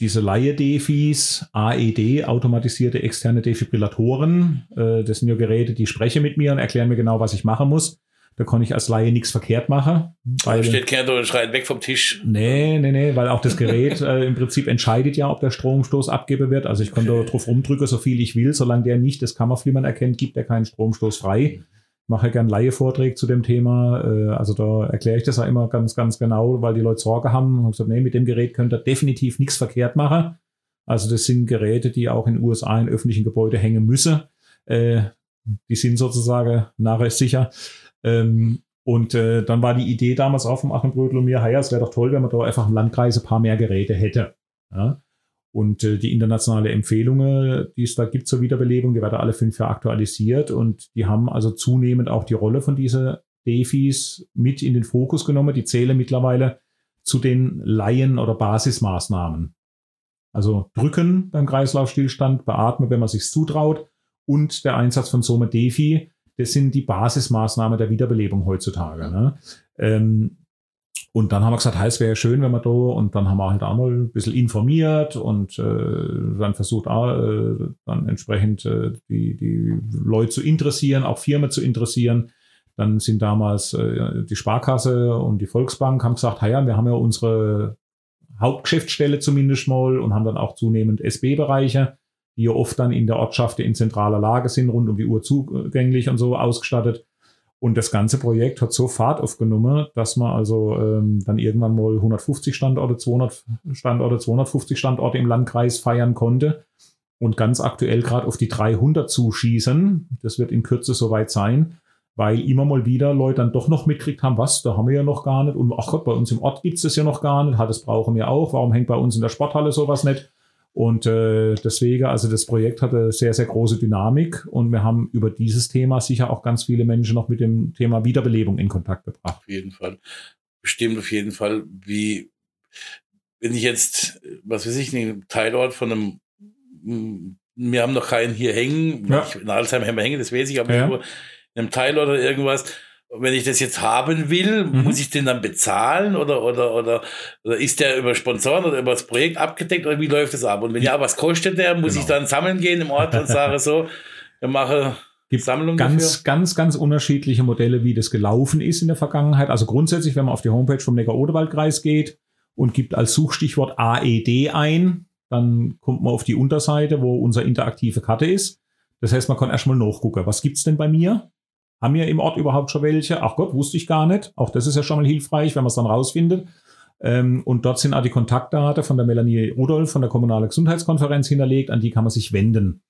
diese Laie-Defis, AED, automatisierte externe Defibrillatoren, äh, das sind ja Geräte, die sprechen mit mir und erklären mir genau, was ich machen muss. Da kann ich als Laie nichts verkehrt machen. Weil, da steht keiner und schreit weg vom Tisch. Nee, nee, nee, weil auch das Gerät äh, im Prinzip entscheidet ja, ob der Stromstoß abgeben wird. Also ich kann okay. da drauf rumdrücken, so viel ich will. Solange der nicht das Kammerflimmern erkennt, gibt er keinen Stromstoß frei. Ich mache gern Laie-Vorträge zu dem Thema. Äh, also da erkläre ich das ja immer ganz, ganz genau, weil die Leute Sorge haben. Und gesagt, nee, mit dem Gerät könnt ihr definitiv nichts verkehrt machen. Also das sind Geräte, die auch in den USA in öffentlichen Gebäuden hängen müssen. Äh, die sind sozusagen nachher sicher. Ähm, und äh, dann war die Idee damals auch vom Achim Brödel und mir, hey, es wäre doch toll, wenn man da einfach im Landkreis ein paar mehr Geräte hätte. Ja? Und äh, die internationale Empfehlungen, die es da gibt zur Wiederbelebung, die werden alle fünf Jahre aktualisiert und die haben also zunehmend auch die Rolle von diesen Defis mit in den Fokus genommen. Die zählen mittlerweile zu den Laien- oder Basismaßnahmen. Also drücken beim Kreislaufstillstand, beatmen, wenn man sich zutraut und der Einsatz von Soma Defi, das sind die Basismaßnahmen der Wiederbelebung heutzutage. Ne? Ähm, und dann haben wir gesagt, es wäre schön, wenn wir da, und dann haben wir halt auch mal ein bisschen informiert und äh, dann versucht auch, äh, dann entsprechend äh, die, die Leute zu interessieren, auch Firmen zu interessieren. Dann sind damals äh, die Sparkasse und die Volksbank haben gesagt, ja, wir haben ja unsere Hauptgeschäftsstelle zumindest mal und haben dann auch zunehmend SB-Bereiche die ja oft dann in der Ortschaft in zentraler Lage sind, rund um die Uhr zugänglich und so ausgestattet. Und das ganze Projekt hat so Fahrt aufgenommen, dass man also ähm, dann irgendwann mal 150 Standorte, 200 Standorte, 250 Standorte im Landkreis feiern konnte und ganz aktuell gerade auf die 300 zuschießen. Das wird in Kürze soweit sein, weil immer mal wieder Leute dann doch noch mitkriegt haben, was, da haben wir ja noch gar nicht. Und ach Gott, bei uns im Ort gibt es das ja noch gar nicht. Hat, das brauchen wir auch. Warum hängt bei uns in der Sporthalle sowas nicht? Und äh, deswegen, also das Projekt hatte sehr, sehr große Dynamik und wir haben über dieses Thema sicher auch ganz viele Menschen noch mit dem Thema Wiederbelebung in Kontakt gebracht. Auf jeden Fall. Bestimmt auf jeden Fall, wie, wenn ich jetzt, was weiß ich, einen Teilort von einem, wir haben noch keinen hier hängen, ja. in Alzheimer haben wir hängen, das weiß ich, aber ja. nur in einem Teilort oder irgendwas, wenn ich das jetzt haben will, mhm. muss ich den dann bezahlen oder, oder, oder, oder ist der über Sponsoren oder über das Projekt abgedeckt oder wie läuft das ab? Und wenn ja, was kostet der? Muss genau. ich dann sammeln gehen im Ort und sage so, wir machen gibt Sammlung ganz, dafür? ganz, ganz unterschiedliche Modelle, wie das gelaufen ist in der Vergangenheit. Also grundsätzlich, wenn man auf die Homepage vom Neckar-Odewald-Kreis geht und gibt als Suchstichwort AED ein, dann kommt man auf die Unterseite, wo unsere interaktive Karte ist. Das heißt, man kann erstmal nachgucken, was gibt's denn bei mir? Haben wir im Ort überhaupt schon welche? Ach Gott, wusste ich gar nicht. Auch das ist ja schon mal hilfreich, wenn man es dann rausfindet. Ähm, und dort sind auch die Kontaktdaten von der Melanie Rudolf von der Kommunalen Gesundheitskonferenz hinterlegt, an die kann man sich wenden.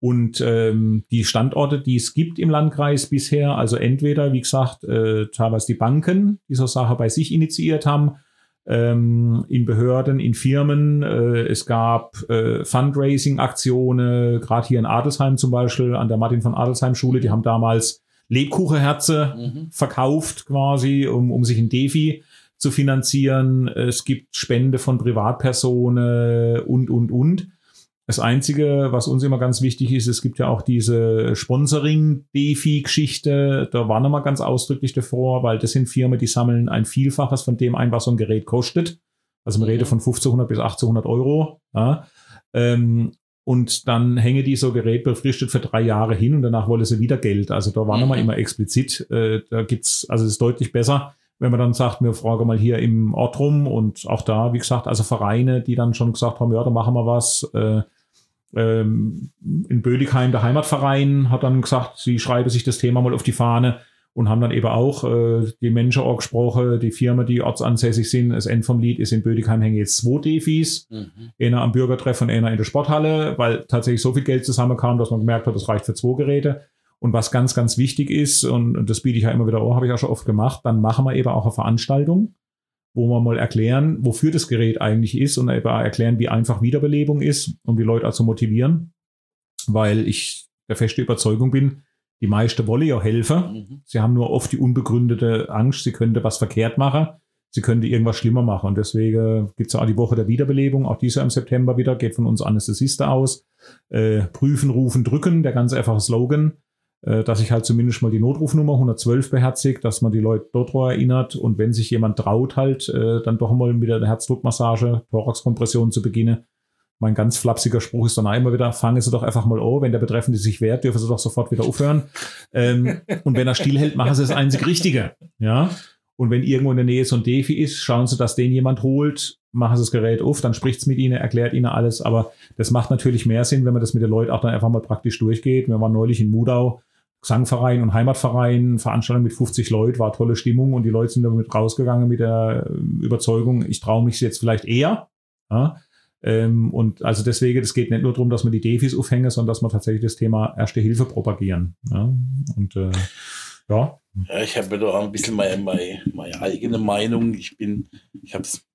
Und ähm, die Standorte, die es gibt im Landkreis bisher, also entweder, wie gesagt, äh, teilweise die Banken, die so Sache bei sich initiiert haben, ähm, in Behörden, in Firmen. Äh, es gab äh, Fundraising-Aktionen, gerade hier in Adelsheim zum Beispiel, an der Martin von Adelsheim Schule, die haben damals Lebkuchenherze mhm. verkauft quasi, um, um sich ein Defi zu finanzieren. Es gibt Spende von Privatpersonen und, und, und. Das Einzige, was uns immer ganz wichtig ist, es gibt ja auch diese Sponsoring-Defi-Geschichte. Da waren wir mal ganz ausdrücklich davor, weil das sind Firmen, die sammeln ein Vielfaches von dem ein, was so ein Gerät kostet. Also man rede von 1500 bis 1800 Euro. Ja. Ähm, und dann hänge die so Gerät befristet für drei Jahre hin und danach wolle sie wieder Geld. Also da waren mhm. wir immer explizit. Äh, da gibt's, also es ist deutlich besser, wenn man dann sagt, wir fragen mal hier im Ort rum und auch da, wie gesagt, also Vereine, die dann schon gesagt haben, ja, da machen wir was. Äh, ähm, in Bödigheim, der Heimatverein, hat dann gesagt, sie schreibe sich das Thema mal auf die Fahne und haben dann eben auch äh, die Menschen auch gesprochen, die Firma, die ortsansässig sind. Das End vom Lied ist in Bödigheim hängen jetzt zwei Defis, mhm. einer am Bürgertreff und einer in der Sporthalle, weil tatsächlich so viel Geld zusammenkam, dass man gemerkt hat, das reicht für zwei Geräte. Und was ganz, ganz wichtig ist, und, und das biete ich ja immer wieder auch, habe ich auch schon oft gemacht, dann machen wir eben auch eine Veranstaltung wo wir mal erklären, wofür das Gerät eigentlich ist und erklären, wie einfach Wiederbelebung ist und die Leute also motivieren, weil ich der feste Überzeugung bin, die meisten wollen ja helfen. Mhm. Sie haben nur oft die unbegründete Angst, sie könnte was verkehrt machen, sie könnte irgendwas schlimmer machen. Und deswegen gibt es auch die Woche der Wiederbelebung, auch diese im September wieder, geht von uns Anästhesiste aus. Äh, prüfen, rufen, drücken, der ganz einfache Slogan. Äh, dass ich halt zumindest mal die Notrufnummer 112 beherzigt, dass man die Leute dort erinnert und wenn sich jemand traut, halt äh, dann doch mal mit der Herzdruckmassage, Thoraxkompression zu beginnen. Mein ganz flapsiger Spruch ist dann immer wieder, fangen Sie doch einfach mal an, wenn der Betreffende sich wehrt, dürfen Sie doch sofort wieder aufhören. ähm, und wenn er stillhält, machen Sie das einzig Richtige. Ja. Und wenn irgendwo in der Nähe so ein Defi ist, schauen Sie, dass den jemand holt, machen Sie das Gerät auf, dann spricht es mit Ihnen, erklärt Ihnen alles. Aber das macht natürlich mehr Sinn, wenn man das mit den Leuten auch dann einfach mal praktisch durchgeht. Wir waren neulich in Mudau, Gesangverein und Heimatverein, Veranstaltung mit 50 Leuten, war tolle Stimmung und die Leute sind damit rausgegangen mit der Überzeugung, ich traue mich jetzt vielleicht eher. Ja? Ähm, und also deswegen, es geht nicht nur darum, dass man die Defis aufhängen, sondern dass man tatsächlich das Thema Erste Hilfe propagieren. Ja? Und äh, ja. ja. Ich habe da ein bisschen meine, meine, meine eigene Meinung. Ich bin, ich habe es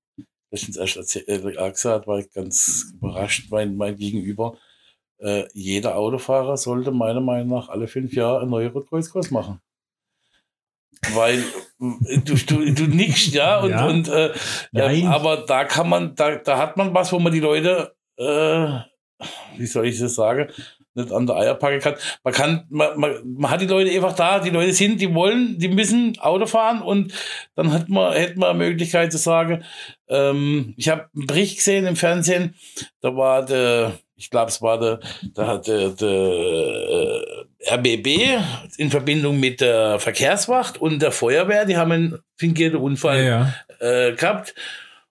letztens erst erzählt, äh, gesagt, war ganz überrascht, mein, mein Gegenüber äh, jeder Autofahrer sollte meiner Meinung nach alle fünf Jahre einen neuen Rotkreuzkurs machen. Weil du, du, du nickst, ja, und, ja. und äh, äh, aber da kann man, da, da hat man was, wo man die Leute, äh, wie soll ich das sagen, nicht an der Eier packen kann. Man kann, man, man, man hat die Leute einfach da, die Leute sind, die wollen, die müssen Auto fahren und dann hat man, hätte man eine Möglichkeit zu sagen, ähm, ich habe einen Bericht gesehen im Fernsehen, da war der, ich glaube, es war der, da hat der, der äh, RBB in Verbindung mit der Verkehrswacht und der Feuerwehr, die haben einen fingierten Unfall ja, ja. Äh, gehabt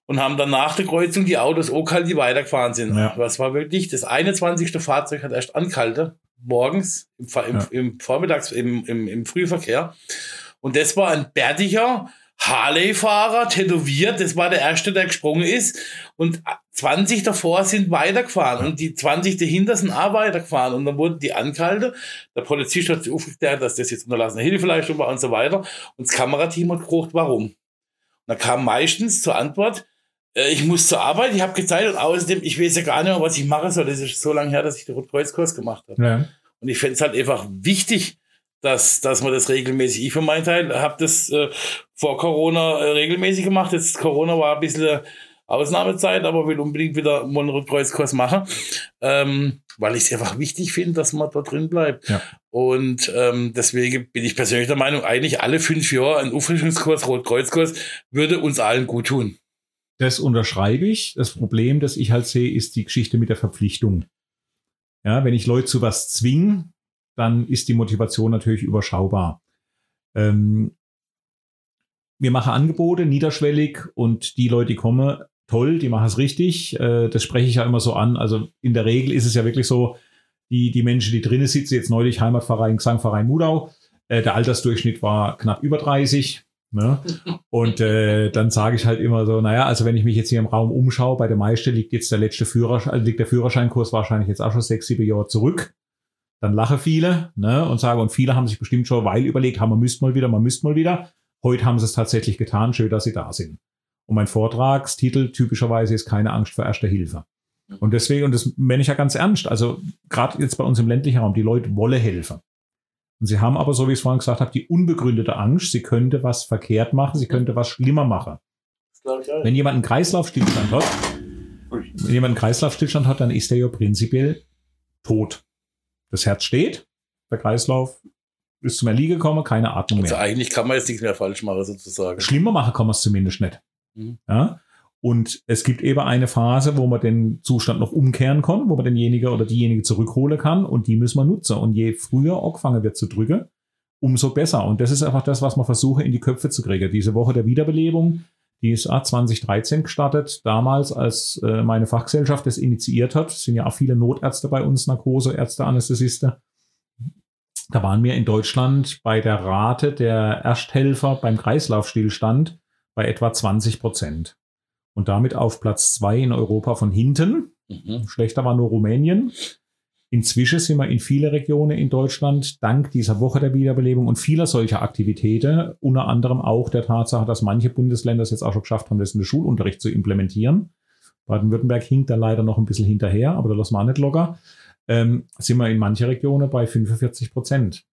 und haben dann nach der Kreuzung die Autos auch kalt, die weitergefahren sind. Ja. Das war wirklich, das 21. Fahrzeug hat erst angehalten, morgens, im, im, im Vormittags, im, im, im Frühverkehr. Und das war ein bärtiger, Harley-Fahrer, tätowiert, das war der erste, der gesprungen ist. Und 20 davor sind weitergefahren und die 20 dahinter sind auch weitergefahren. Und dann wurden die angehalten. Der Polizist hat sich aufgeklärt, dass das jetzt unterlassene Hilfeleistung war und so weiter. Und das Kamerateam hat geguckt, warum. Und da kam meistens zur Antwort, äh, ich muss zur Arbeit, ich habe gezeigt und außerdem, ich weiß ja gar nicht mehr, was ich machen soll. Das ist so lange her, dass ich den Rotkreuzkurs gemacht habe. Ja. Und ich fände es halt einfach wichtig, dass, dass man das regelmäßig, ich für meinen Teil habe das äh, vor Corona äh, regelmäßig gemacht. Jetzt Corona war ein bisschen Ausnahmezeit, aber will unbedingt wieder einen Rückkreuzkurs machen, ähm, weil ich es einfach wichtig finde, dass man da drin bleibt. Ja. Und ähm, deswegen bin ich persönlich der Meinung, eigentlich alle fünf Jahre ein Auffrischungskurs, Rotkreuzkurs, würde uns allen gut tun. Das unterschreibe ich. Das Problem, das ich halt sehe, ist die Geschichte mit der Verpflichtung. Ja, wenn ich Leute zu was zwinge, dann ist die Motivation natürlich überschaubar. Ähm, wir machen Angebote niederschwellig und die Leute, die kommen, toll, die machen es richtig. Äh, das spreche ich ja immer so an. Also in der Regel ist es ja wirklich so, die, die Menschen, die drinnen sitzen, jetzt neulich Heimatverein, Gesangverein Mudau, äh, der Altersdurchschnitt war knapp über 30. Ne? Und äh, dann sage ich halt immer so, naja, also wenn ich mich jetzt hier im Raum umschaue, bei der Meiste liegt jetzt der letzte Führerschein, also liegt der Führerscheinkurs wahrscheinlich jetzt auch schon sechs, sieben Jahre zurück. Dann lache viele ne, und sagen, und viele haben sich bestimmt schon weil überlegt, haben, man müsste mal wieder, man müsste mal wieder. Heute haben sie es tatsächlich getan. Schön, dass sie da sind. Und mein Vortragstitel typischerweise ist keine Angst vor erster Hilfe. Und deswegen, und das meine ich ja ganz ernst, also gerade jetzt bei uns im ländlichen Raum, die Leute wollen helfen. Und sie haben aber, so wie ich es vorhin gesagt habe, die unbegründete Angst, sie könnte was verkehrt machen, sie könnte was schlimmer machen. Wenn jemand einen Kreislaufstillstand hat, wenn jemand einen Kreislaufstillstand hat, dann ist er ja prinzipiell tot. Das Herz steht, der Kreislauf ist zum Erliegen gekommen, keine Atmung mehr. Also eigentlich kann man jetzt nichts mehr falsch machen, sozusagen. Schlimmer machen kann man es zumindest nicht. Mhm. Ja? Und es gibt eben eine Phase, wo man den Zustand noch umkehren kann, wo man denjenige oder diejenige zurückholen kann und die müssen wir nutzen. Und je früher angefangen wird zu drücken, umso besser. Und das ist einfach das, was man versuche in die Köpfe zu kriegen. Diese Woche der Wiederbelebung, die ist ah, 2013 gestartet, damals, als äh, meine Fachgesellschaft das initiiert hat, sind ja auch viele Notärzte bei uns, Narkoseärzte, Anästhesisten. Da waren wir in Deutschland bei der Rate der Ersthelfer beim Kreislaufstillstand bei etwa 20 Prozent. Und damit auf Platz zwei in Europa von hinten. Mhm. Schlechter war nur Rumänien. Inzwischen sind wir in viele Regionen in Deutschland dank dieser Woche der Wiederbelebung und vieler solcher Aktivitäten, unter anderem auch der Tatsache, dass manche Bundesländer es jetzt auch schon geschafft haben, das in den Schulunterricht zu implementieren. Baden-Württemberg hinkt da leider noch ein bisschen hinterher, aber da lassen wir auch nicht locker. Ähm, sind wir in manchen Regionen bei 45 Prozent.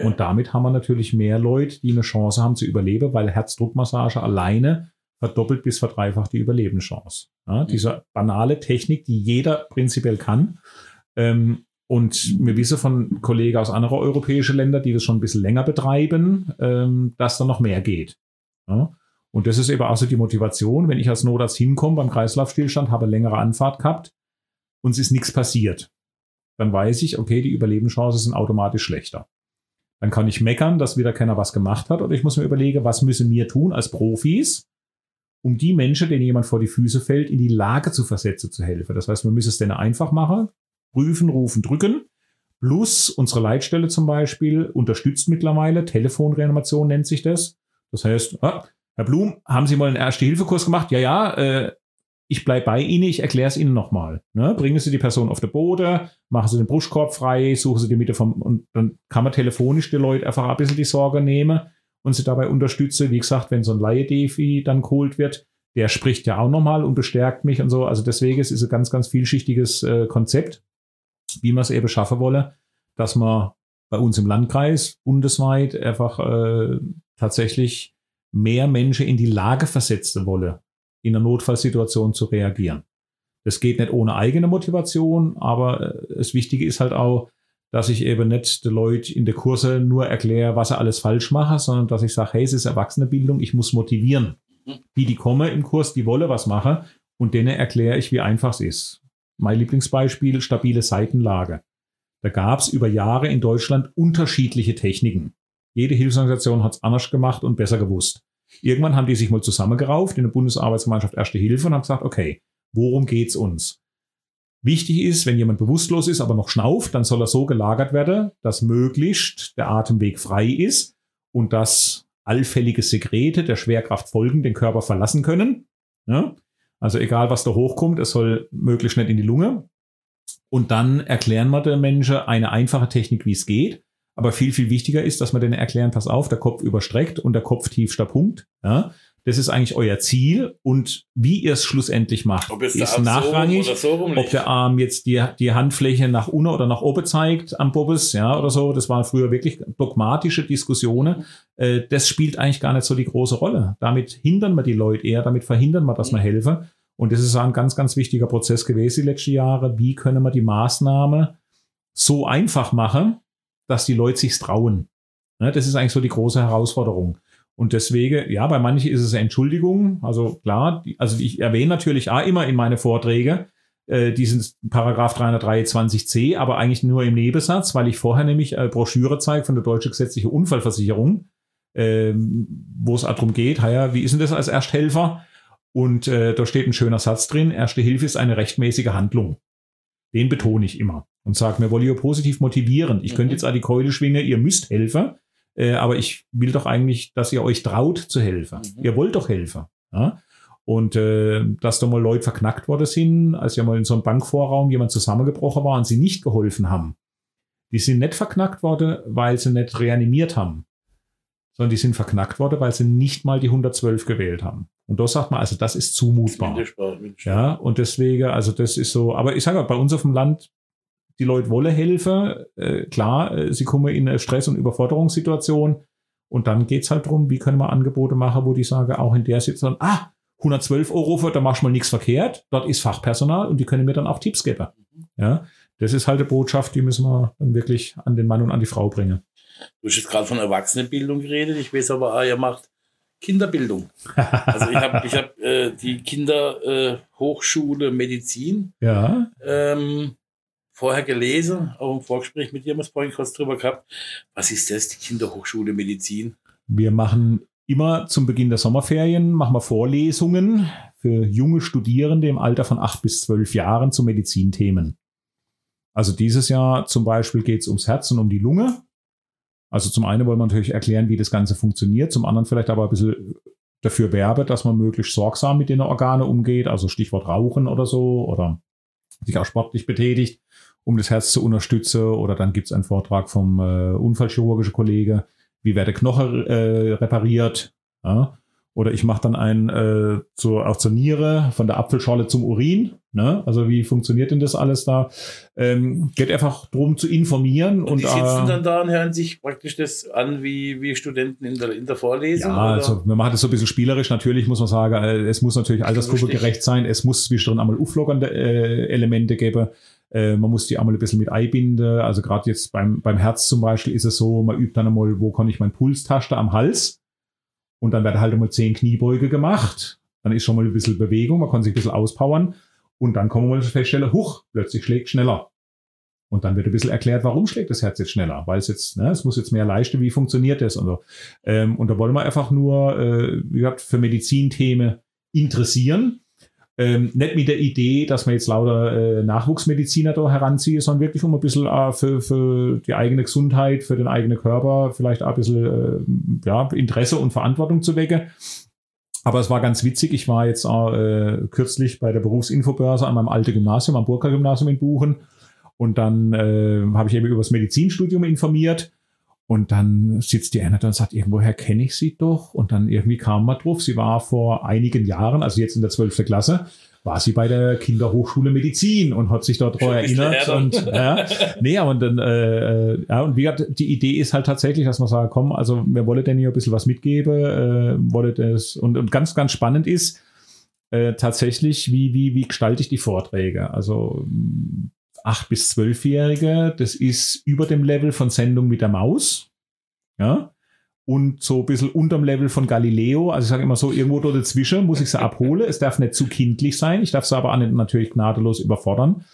Und damit haben wir natürlich mehr Leute, die eine Chance haben zu überleben, weil Herzdruckmassage alleine verdoppelt bis verdreifacht die Überlebenschance. Ja, diese banale Technik, die jeder prinzipiell kann. Ähm, und wir wissen von Kollegen aus anderen europäischen Ländern, die das schon ein bisschen länger betreiben, ähm, dass da noch mehr geht. Ja? Und das ist eben auch so die Motivation, wenn ich als Notarzt hinkomme beim Kreislaufstillstand, habe längere Anfahrt gehabt und es ist nichts passiert. Dann weiß ich, okay, die Überlebenschancen sind automatisch schlechter. Dann kann ich meckern, dass wieder keiner was gemacht hat, oder ich muss mir überlegen, was müssen wir tun als Profis, um die Menschen, denen jemand vor die Füße fällt, in die Lage zu versetzen, zu helfen. Das heißt, wir müssen es denen einfach machen, prüfen, rufen, drücken. Plus unsere Leitstelle zum Beispiel unterstützt mittlerweile, Telefonreanimation nennt sich das. Das heißt, ah, Herr Blum, haben Sie mal einen Erste-Hilfe-Kurs gemacht? Ja, ja, äh, ich bleibe bei Ihnen, ich erkläre es Ihnen nochmal. Ne? Bringen Sie die Person auf den Boden, machen Sie den Brustkorb frei, suchen Sie die Mitte vom, und dann kann man telefonisch die Leute einfach ein bisschen die Sorge nehmen und sie dabei unterstütze. Wie gesagt, wenn so ein Laie-Defi dann geholt wird, der spricht ja auch nochmal und bestärkt mich und so. Also deswegen ist es ein ganz, ganz vielschichtiges äh, Konzept, wie man es eben schaffen wolle, dass man bei uns im Landkreis bundesweit einfach äh, tatsächlich mehr Menschen in die Lage versetzen wolle, in einer Notfallsituation zu reagieren. Das geht nicht ohne eigene Motivation, aber äh, das Wichtige ist halt auch, dass ich eben nicht den Leuten in der Kurse nur erkläre, was sie alles falsch machen, sondern dass ich sage, hey, es ist Erwachsenenbildung, ich muss motivieren. Die, die kommen im Kurs, die wollen was machen und denen erkläre ich, wie einfach es ist. Mein Lieblingsbeispiel, stabile Seitenlage. Da gab es über Jahre in Deutschland unterschiedliche Techniken. Jede Hilfsorganisation hat es anders gemacht und besser gewusst. Irgendwann haben die sich mal zusammengerauft in der Bundesarbeitsgemeinschaft Erste Hilfe und haben gesagt, okay, worum geht's uns? Wichtig ist, wenn jemand bewusstlos ist, aber noch schnauft, dann soll er so gelagert werden, dass möglichst der Atemweg frei ist und dass allfällige Sekrete der Schwerkraft folgen den Körper verlassen können. Ja? Also egal, was da hochkommt, es soll möglichst nicht in die Lunge. Und dann erklären wir den Menschen eine einfache Technik, wie es geht. Aber viel, viel wichtiger ist, dass wir denen erklären, pass auf, der Kopf überstreckt und der Kopf tiefster Punkt. Ja? Das ist eigentlich euer Ziel und wie ihr es schlussendlich macht, Ob ist Arm so nachrangig. so rum ob der Arm jetzt die, die Handfläche nach unten oder nach oben zeigt am Bobbes, ja, oder so. Das waren früher wirklich dogmatische Diskussionen. Äh, das spielt eigentlich gar nicht so die große Rolle. Damit hindern wir die Leute eher, damit verhindern wir, dass wir helfen. Und das ist ein ganz, ganz wichtiger Prozess gewesen die letzten Jahre. Wie können wir die Maßnahme so einfach machen, dass die Leute sich trauen? Ne, das ist eigentlich so die große Herausforderung. Und deswegen, ja, bei manchen ist es eine Entschuldigung. Also klar, also ich erwähne natürlich auch immer in meine Vorträge äh, diesen Paragraph 323c, aber eigentlich nur im Nebensatz, weil ich vorher nämlich äh, Broschüre zeige von der Deutschen Gesetzliche Unfallversicherung, ähm, wo es darum geht, ja, wie ist denn das als Ersthelfer? Und äh, da steht ein schöner Satz drin, Erste Hilfe ist eine rechtmäßige Handlung. Den betone ich immer und sage mir, wollt ihr positiv motivieren. Ich könnte Mhm. jetzt auch die Keule schwingen, ihr müsst helfen, äh, aber ich will doch eigentlich, dass ihr euch traut zu helfen. Mhm. Ihr wollt doch helfen. Ja? Und äh, dass da mal Leute verknackt worden sind, als ja mal in so einem Bankvorraum jemand zusammengebrochen war und sie nicht geholfen haben. Die sind nicht verknackt worden, weil sie nicht reanimiert haben, sondern die sind verknackt worden, weil sie nicht mal die 112 gewählt haben. Und da sagt man, also das ist zumutbar. Ja, und deswegen, also das ist so, aber ich sage bei uns auf dem Land, die Leute wollen helfen, äh, klar, äh, sie kommen in eine Stress- und Überforderungssituation und dann geht's halt drum, wie können wir Angebote machen, wo die sagen, auch in der Situation, ah, 112 Euro für, da machst du mal nichts verkehrt. Dort ist Fachpersonal und die können mir dann auch Tipps geben. Ja, das ist halt eine Botschaft, die müssen wir dann wirklich an den Mann und an die Frau bringen. Du hast jetzt gerade von Erwachsenenbildung geredet. Ich weiß aber, ihr macht Kinderbildung. Also ich habe ich hab, äh, die Kinderhochschule äh, Medizin Ja, ähm, vorher gelesen, auch im Vorgespräch mit dir haben wir es vorhin kurz drüber gehabt. Was ist das, die Kinderhochschule Medizin? wir machen immer zum Beginn der Sommerferien machen wir Vorlesungen für junge Studierende im Alter von 8 bis 12 Jahren zu Medizinthemen. Also dieses Jahr zum Beispiel geht es ums Herz und um die Lunge. Also zum einen wollen wir natürlich erklären, wie das Ganze funktioniert, zum anderen vielleicht aber ein bisschen dafür werbe, dass man möglichst sorgsam mit den Organen umgeht, also Stichwort Rauchen oder so, oder sich auch sportlich betätigt, um das Herz zu unterstützen. Oder dann gibt es einen Vortrag vom äh, unfallchirurgischen Kollege, wie wird der Knochen äh, repariert. Ja? Oder ich mache dann einen äh, zur, auch zur Niere, von der Apfelschorle zum Urin. Ne? Also wie funktioniert denn das alles da? Ähm, geht einfach darum zu informieren. Und, Und, die sitzen äh, dann da und hören sich praktisch das an wie, wie Studenten in der, in der Vorlesung? Ja, oder? also wir machen das so ein bisschen spielerisch. Natürlich muss man sagen, äh, es muss natürlich altersgruppe gerecht sein. Es muss zwischendrin einmal auflockernde äh, Elemente geben. Äh, man muss die einmal ein bisschen mit einbinden. Also gerade jetzt beim, beim Herz zum Beispiel ist es so, man übt dann einmal, wo kann ich meinen Puls tasten am Hals. Und dann werden halt einmal zehn Kniebeuge gemacht. Dann ist schon mal ein bisschen Bewegung, man kann sich ein bisschen auspowern. Und dann kommen wir mal feststellen, huch, plötzlich schlägt schneller. Und dann wird ein bisschen erklärt, warum schlägt das Herz jetzt schneller? Weil es jetzt, ne, es muss jetzt mehr leisten, wie funktioniert das und so. Ähm, und da wollen wir einfach nur, äh, wie gesagt, für Medizinthemen interessieren. Ähm, nicht mit der Idee, dass man jetzt lauter äh, Nachwuchsmediziner da heranzieht, sondern wirklich um ein bisschen äh, für, für die eigene Gesundheit, für den eigenen Körper vielleicht ein bisschen äh, ja, Interesse und Verantwortung zu wecken. Aber es war ganz witzig. Ich war jetzt äh, kürzlich bei der Berufsinfobörse an meinem alten Gymnasium, am Burger Gymnasium in Buchen. Und dann äh, habe ich eben über das Medizinstudium informiert. Und dann sitzt die eine da und sagt, irgendwoher kenne ich sie doch. Und dann irgendwie kam man drauf. Sie war vor einigen Jahren, also jetzt in der 12. Klasse, war sie bei der Kinderhochschule Medizin und hat sich dort daran erinnert. Und, ja, nee, und dann, äh, äh, ja, und wie gesagt, die Idee ist halt tatsächlich, dass man sagt, komm, also wir wollen denn hier ein bisschen was mitgeben, äh, wollen das, und, und ganz, ganz spannend ist, äh, tatsächlich, wie, wie, wie gestalte ich die Vorträge? Also, 8- bis 12-Jährige, das ist über dem Level von Sendung mit der Maus. Ja. Und so ein bisschen unterm Level von Galileo. Also ich sage immer so, irgendwo dort dazwischen muss ich sie abholen. Es darf nicht zu kindlich sein. Ich darf sie aber natürlich gnadenlos überfordern.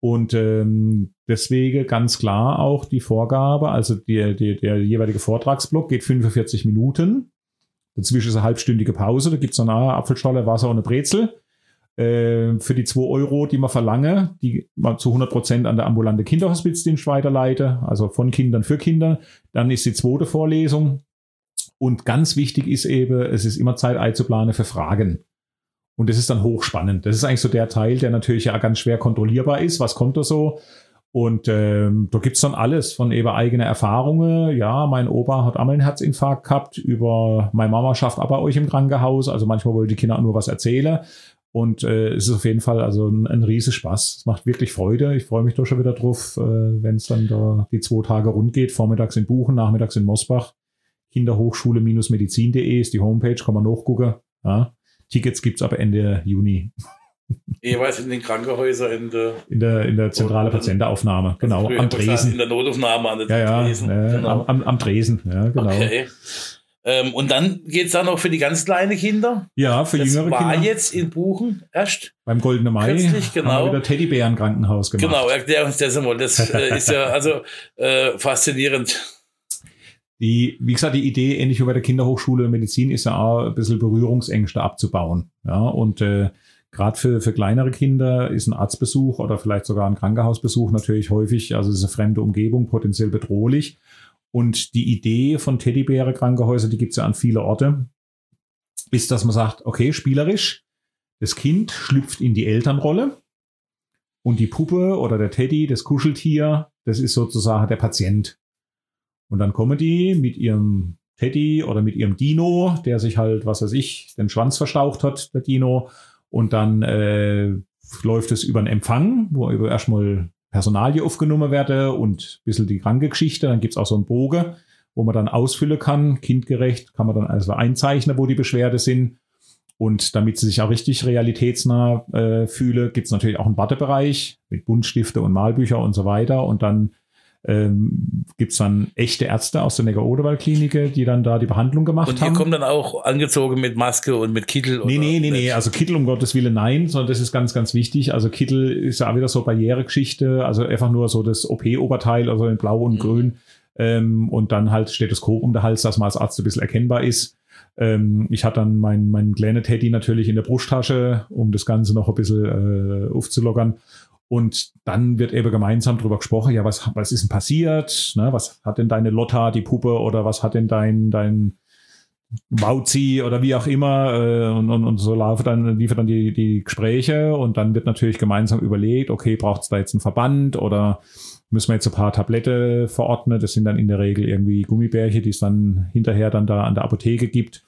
Und ähm, deswegen ganz klar auch die Vorgabe, also die, die, der jeweilige Vortragsblock geht 45 Minuten. Dazwischen ist eine halbstündige Pause. Da gibt es dann eine Apfelschorle, Wasser und eine Brezel äh, für die 2 Euro, die man verlange, die man zu 100 Prozent an der ambulante Kinderhospizdienst weiterleite, also von Kindern für Kinder. Dann ist die zweite Vorlesung. Und ganz wichtig ist eben, es ist immer Zeit einzuplanen für Fragen. Und das ist dann hochspannend. Das ist eigentlich so der Teil, der natürlich ja ganz schwer kontrollierbar ist. Was kommt da so? Und ähm, da gibt's dann alles von eben eigene Erfahrungen. Ja, mein Opa hat einmal einen Herzinfarkt gehabt, über meine Mama schafft aber euch im Krankenhaus. Also manchmal wollen die Kinder nur was erzählen. Und äh, es ist auf jeden Fall also ein, ein riesen Spaß. Es macht wirklich Freude. Ich freue mich doch schon wieder drauf, äh, wenn es dann da die zwei Tage rund geht. Vormittags in Buchen, nachmittags in Mosbach. Kinderhochschule-medizin.de ist die Homepage, kann man nachgucken. Ja. Tickets gibt's ab Ende Juni. Jeweils in den Krankenhäusern in der, In der, in der zentrale Patientenaufnahme, genau, früher am Dresen. In der Notaufnahme an der Ja, ja, Tresen. äh, genau. am, am, am Dresen, ja, genau. Okay. Ähm, und dann geht's dann noch für die ganz kleinen Kinder. Ja, für Das jüngere war Kinder. jetzt in Buchen erst. Beim Goldene Mai Kürzlich, genau. haben wir wieder Teddybären-Krankenhaus gemacht. Genau, erklär uns das einmal. Das äh, ist ja also äh, faszinierend. Die, wie gesagt, die Idee, ähnlich wie bei der Kinderhochschule Medizin, ist ja auch ein bisschen Berührungsängste abzubauen. Ja, und äh, gerade für, für kleinere Kinder ist ein Arztbesuch oder vielleicht sogar ein Krankenhausbesuch natürlich häufig, also es ist eine fremde Umgebung, potenziell bedrohlich. Und die Idee von Teddybäre Krankenhäuser, die gibt's ja an viele Orte, ist, dass man sagt, okay, spielerisch, das Kind schlüpft in die Elternrolle und die Puppe oder der Teddy, das Kuscheltier, das ist sozusagen der Patient. Und dann kommen die mit ihrem Teddy oder mit ihrem Dino, der sich halt, was weiß ich, den Schwanz verstaucht hat, der Dino. Und dann äh, läuft es über einen Empfang, wo über erstmal Personalie aufgenommen werde und ein bisschen die kranke Geschichte. Dann gibt's auch so einen Bogen, wo man dann ausfüllen kann, kindgerecht, kann man dann also einzeichnen, wo die Beschwerde sind. Und damit sie sich auch richtig realitätsnah äh, fühle, gibt es natürlich auch einen Wartebereich mit Buntstifte und Malbücher und so weiter. Und dann ähm, gibt es dann echte Ärzte aus der Neger-Odewald-Klinik, die dann da die Behandlung gemacht Und haben. ihr kommt dann auch angezogen mit Maske und mit Kittel? Nee, nee, nee, nee. Also Kittel um Gottes Willen nein, sondern das ist ganz, ganz wichtig. Also Kittel ist ja auch wieder so Barrieregeschichte, also einfach nur so das OP-Oberteil, also in Blau und Mhm. Grün. Ähm, und dann halt Stethoskop um den Hals, dass man als Arzt ein bisschen erkennbar ist. Ähm, ich hatte dann meinen mein kleinen Teddy natürlich in der Brusttasche, um das Ganze noch ein bisschen äh, aufzulockern. Und dann wird eben gemeinsam darüber gesprochen, ja, was, was ist denn passiert? Ne? Was hat denn deine Lotta, die Puppe, oder was hat denn dein, dein Wauzi oder wie auch immer äh, und, und, und so laufen dann, liefern dann die, die Gespräche und dann wird natürlich gemeinsam überlegt, okay, braucht es da jetzt einen Verband oder müssen wir jetzt ein paar Tablette verordnen? Das sind dann in der Regel irgendwie Gummibärchen, die es dann hinterher dann da an der Apotheke gibt.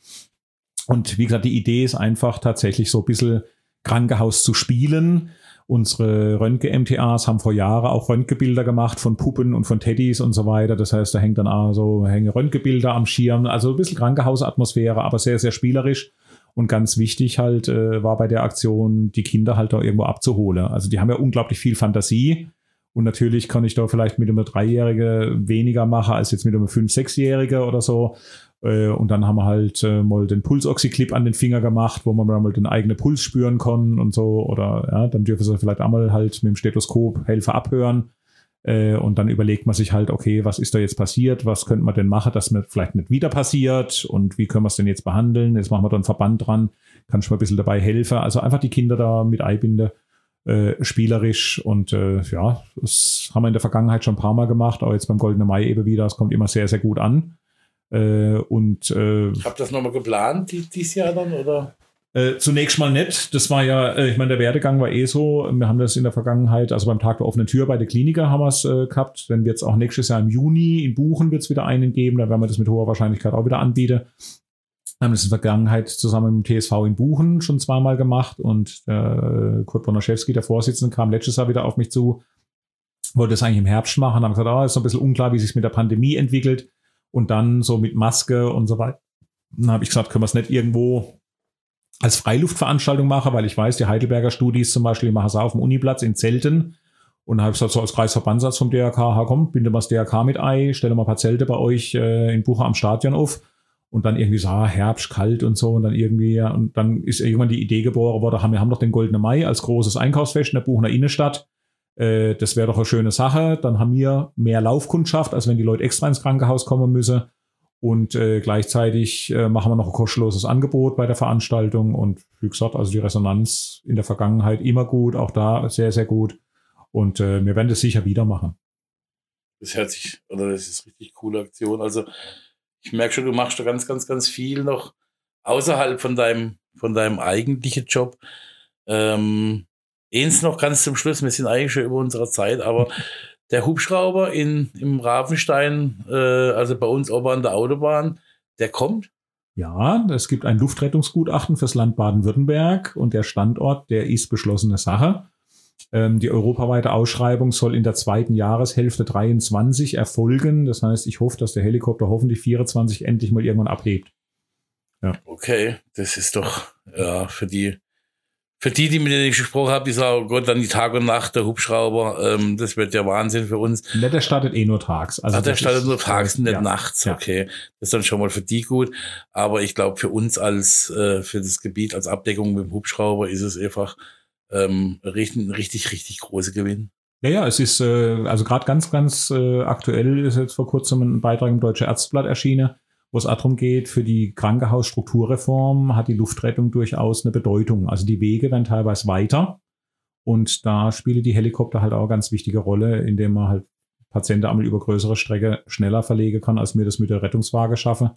Und wie gesagt, die Idee ist einfach tatsächlich so ein bisschen Krankenhaus zu spielen. Unsere Röntgen-MTAs haben vor Jahren auch Röntgenbilder gemacht von Puppen und von Teddys und so weiter. Das heißt, da hängt dann auch so hängen Röntgenbilder am Schirm. Also ein bisschen Krankenhausatmosphäre, aber sehr, sehr spielerisch. Und ganz wichtig halt äh, war bei der Aktion, die Kinder halt da irgendwo abzuholen. Also die haben ja unglaublich viel Fantasie. Und natürlich kann ich da vielleicht mit einem Dreijährige weniger machen als jetzt mit einem Fünf-, Sechsjährige oder so. Äh, Und dann haben wir halt äh, mal den Pulsoxyclip an den Finger gemacht, wo man mal den eigenen Puls spüren kann und so. Oder ja, dann dürfen sie vielleicht einmal halt mit dem Stethoskop Helfer abhören. Äh, Und dann überlegt man sich halt, okay, was ist da jetzt passiert? Was könnte man denn machen, dass mir vielleicht nicht wieder passiert? Und wie können wir es denn jetzt behandeln? Jetzt machen wir da einen Verband dran. Kann ich mal ein bisschen dabei helfen? Also einfach die Kinder da mit einbinden äh, spielerisch und äh, ja, das haben wir in der Vergangenheit schon ein paar Mal gemacht, aber jetzt beim Goldenen Mai eben wieder, es kommt immer sehr, sehr gut an. Äh, und äh, Habt ihr das nochmal geplant, die, dieses Jahr dann? Oder? äh, zunächst mal nett. Das war ja, äh, ich meine, der Werdegang war eh so. Wir haben das in der Vergangenheit, also beim Tag der offenen Tür bei der Kliniker haben wir es äh, gehabt. Dann wird es auch nächstes Jahr im Juni in Buchen wird es wieder einen geben. Da werden wir das mit hoher Wahrscheinlichkeit auch wieder anbieten. Wir haben das in der Vergangenheit zusammen mit dem TSV in Buchen schon zweimal gemacht und äh, Kurt Bonaschewski, der Vorsitzende, kam letztes Jahr wieder auf mich zu, wollte das eigentlich im Herbst machen, haben gesagt, ah, ist so ein bisschen unklar, wie sich mit der Pandemie entwickelt und dann so mit Maske und so weiter. Dann habe ich gesagt, können wir es nicht irgendwo als Freiluftveranstaltung machen, weil ich weiß, die Heidelberger Studis zum Beispiel machen es auf dem Uniplatz in Zelten. Und dann habe ich gesagt, so als Kreisverbandssatz vom DRK, ha, komm, binde mal das DRK mit ein, stelle mal ein paar Zelte bei euch äh, in Bucher am Stadion auf. Und dann irgendwie so, ah, Herbst, kalt und so. Und dann irgendwie, und dann ist irgendwann die Idee geboren worden, haben, wir haben doch den Goldenen Mai als großes Einkaufsfest in der Buchener Innenstadt. Äh, das wäre doch eine schöne Sache. Dann haben wir mehr Laufkundschaft, als wenn die Leute extra ins Krankenhaus kommen müssen. Und äh, gleichzeitig äh, machen wir noch ein kostenloses Angebot bei der Veranstaltung. Und wie gesagt, also die Resonanz in der Vergangenheit immer gut, auch da sehr, sehr gut. Und äh, wir werden das sicher wieder machen. Das hört sich, oder das ist richtig coole Aktion. Also ich merke schon, du machst da ganz, ganz, ganz viel noch außerhalb von deinem, von deinem eigentlichen Job. Ähm, eins noch ganz zum Schluss, wir sind eigentlich schon über unserer Zeit, aber der Hubschrauber in, im Ravenstein, äh, also bei uns oben an der Autobahn, der kommt. Ja, es gibt ein Luftrettungsgutachten fürs Land Baden-Württemberg und der Standort, der ist beschlossene Sache. Ähm, die europaweite Ausschreibung soll in der zweiten Jahreshälfte 23 erfolgen. Das heißt, ich hoffe, dass der Helikopter hoffentlich 24 endlich mal irgendwann abhebt. Okay, das ist doch, ja, für die, für die, die mit denen ich gesprochen habe, die sagen, oh Gott, dann die Tag und Nacht, der Hubschrauber, ähm, das wird ja Wahnsinn für uns. Ne, der startet eh nur tags. Also Also der startet nur tags, nicht ja. nachts, okay. Das ist dann schon mal für die gut. Aber ich glaube, für uns als, äh, für das Gebiet als Abdeckung mit dem Hubschrauber ist es einfach ähm, richtig, ein richtig, richtig großer Gewinn. Ja, ja, es ist äh, also gerade ganz, ganz äh, aktuell ist jetzt vor kurzem ein Beitrag im Deutsche Ärzteblatt erschienen, wo es darum geht, für die Krankenhausstrukturreform hat die Luftrettung durchaus eine Bedeutung. Also die Wege werden teilweise weiter und da spielen die Helikopter halt auch eine ganz wichtige Rolle, indem man halt Patienten einmal über größere Strecke schneller verlegen kann, als mir das mit der Rettungswaage schaffe.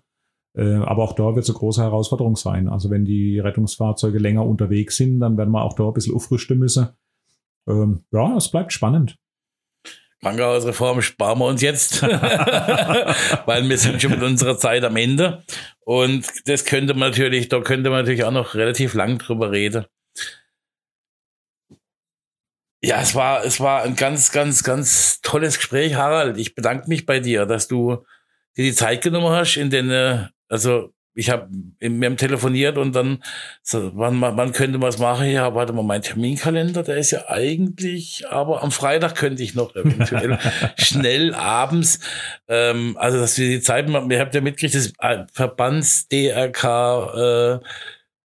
Äh, aber auch da wird es eine große Herausforderung sein. Also wenn die Rettungsfahrzeuge länger unterwegs sind, dann werden wir auch da ein bisschen aufrüsten müssen. Ähm, ja, es bleibt spannend. Krankenhausreform sparen wir uns jetzt, weil wir sind schon mit unserer Zeit am Ende. Und das könnte man natürlich, da könnte man natürlich auch noch relativ lang drüber reden. Ja, es war, es war ein ganz, ganz, ganz tolles Gespräch, Harald. Ich bedanke mich bei dir, dass du dir die Zeit genommen hast, in den, äh, also ich habe wir haben telefoniert und dann, so, wann, wann könnte man es machen? Ja, warte mal, mein Terminkalender, der ist ja eigentlich, aber am Freitag könnte ich noch eventuell schnell abends, ähm, also dass wir die Zeit, wir habt ja mitgekriegt, das Verbands-DRK, äh,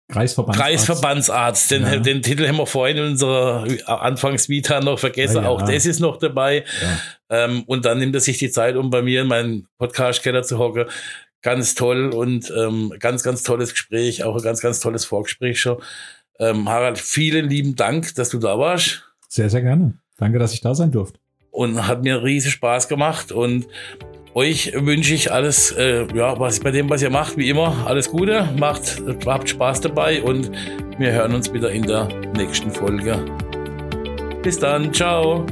Kreisverbandsarzt. Kreisverbandsarzt. Den, ja. den Titel haben wir vorhin in unserer Anfangsvita noch vergessen. Ja, ja. Auch das ist noch dabei. Ähm, und dann nimmt er sich die Zeit, um bei mir in meinen Podcast-Keller zu hocken ganz toll und ähm, ganz, ganz tolles Gespräch, auch ein ganz, ganz tolles Vorgespräch schon. Ähm, Harald, vielen lieben Dank, dass du da warst. Sehr, sehr gerne. Danke, dass ich da sein durfte. Und hat mir riesig Spaß gemacht und euch wünsche ich alles, äh, ja, was bei dem, was ihr macht, wie immer, alles Gute, macht, habt Spaß dabei und wir hören uns wieder in der nächsten Folge. Bis dann, ciao.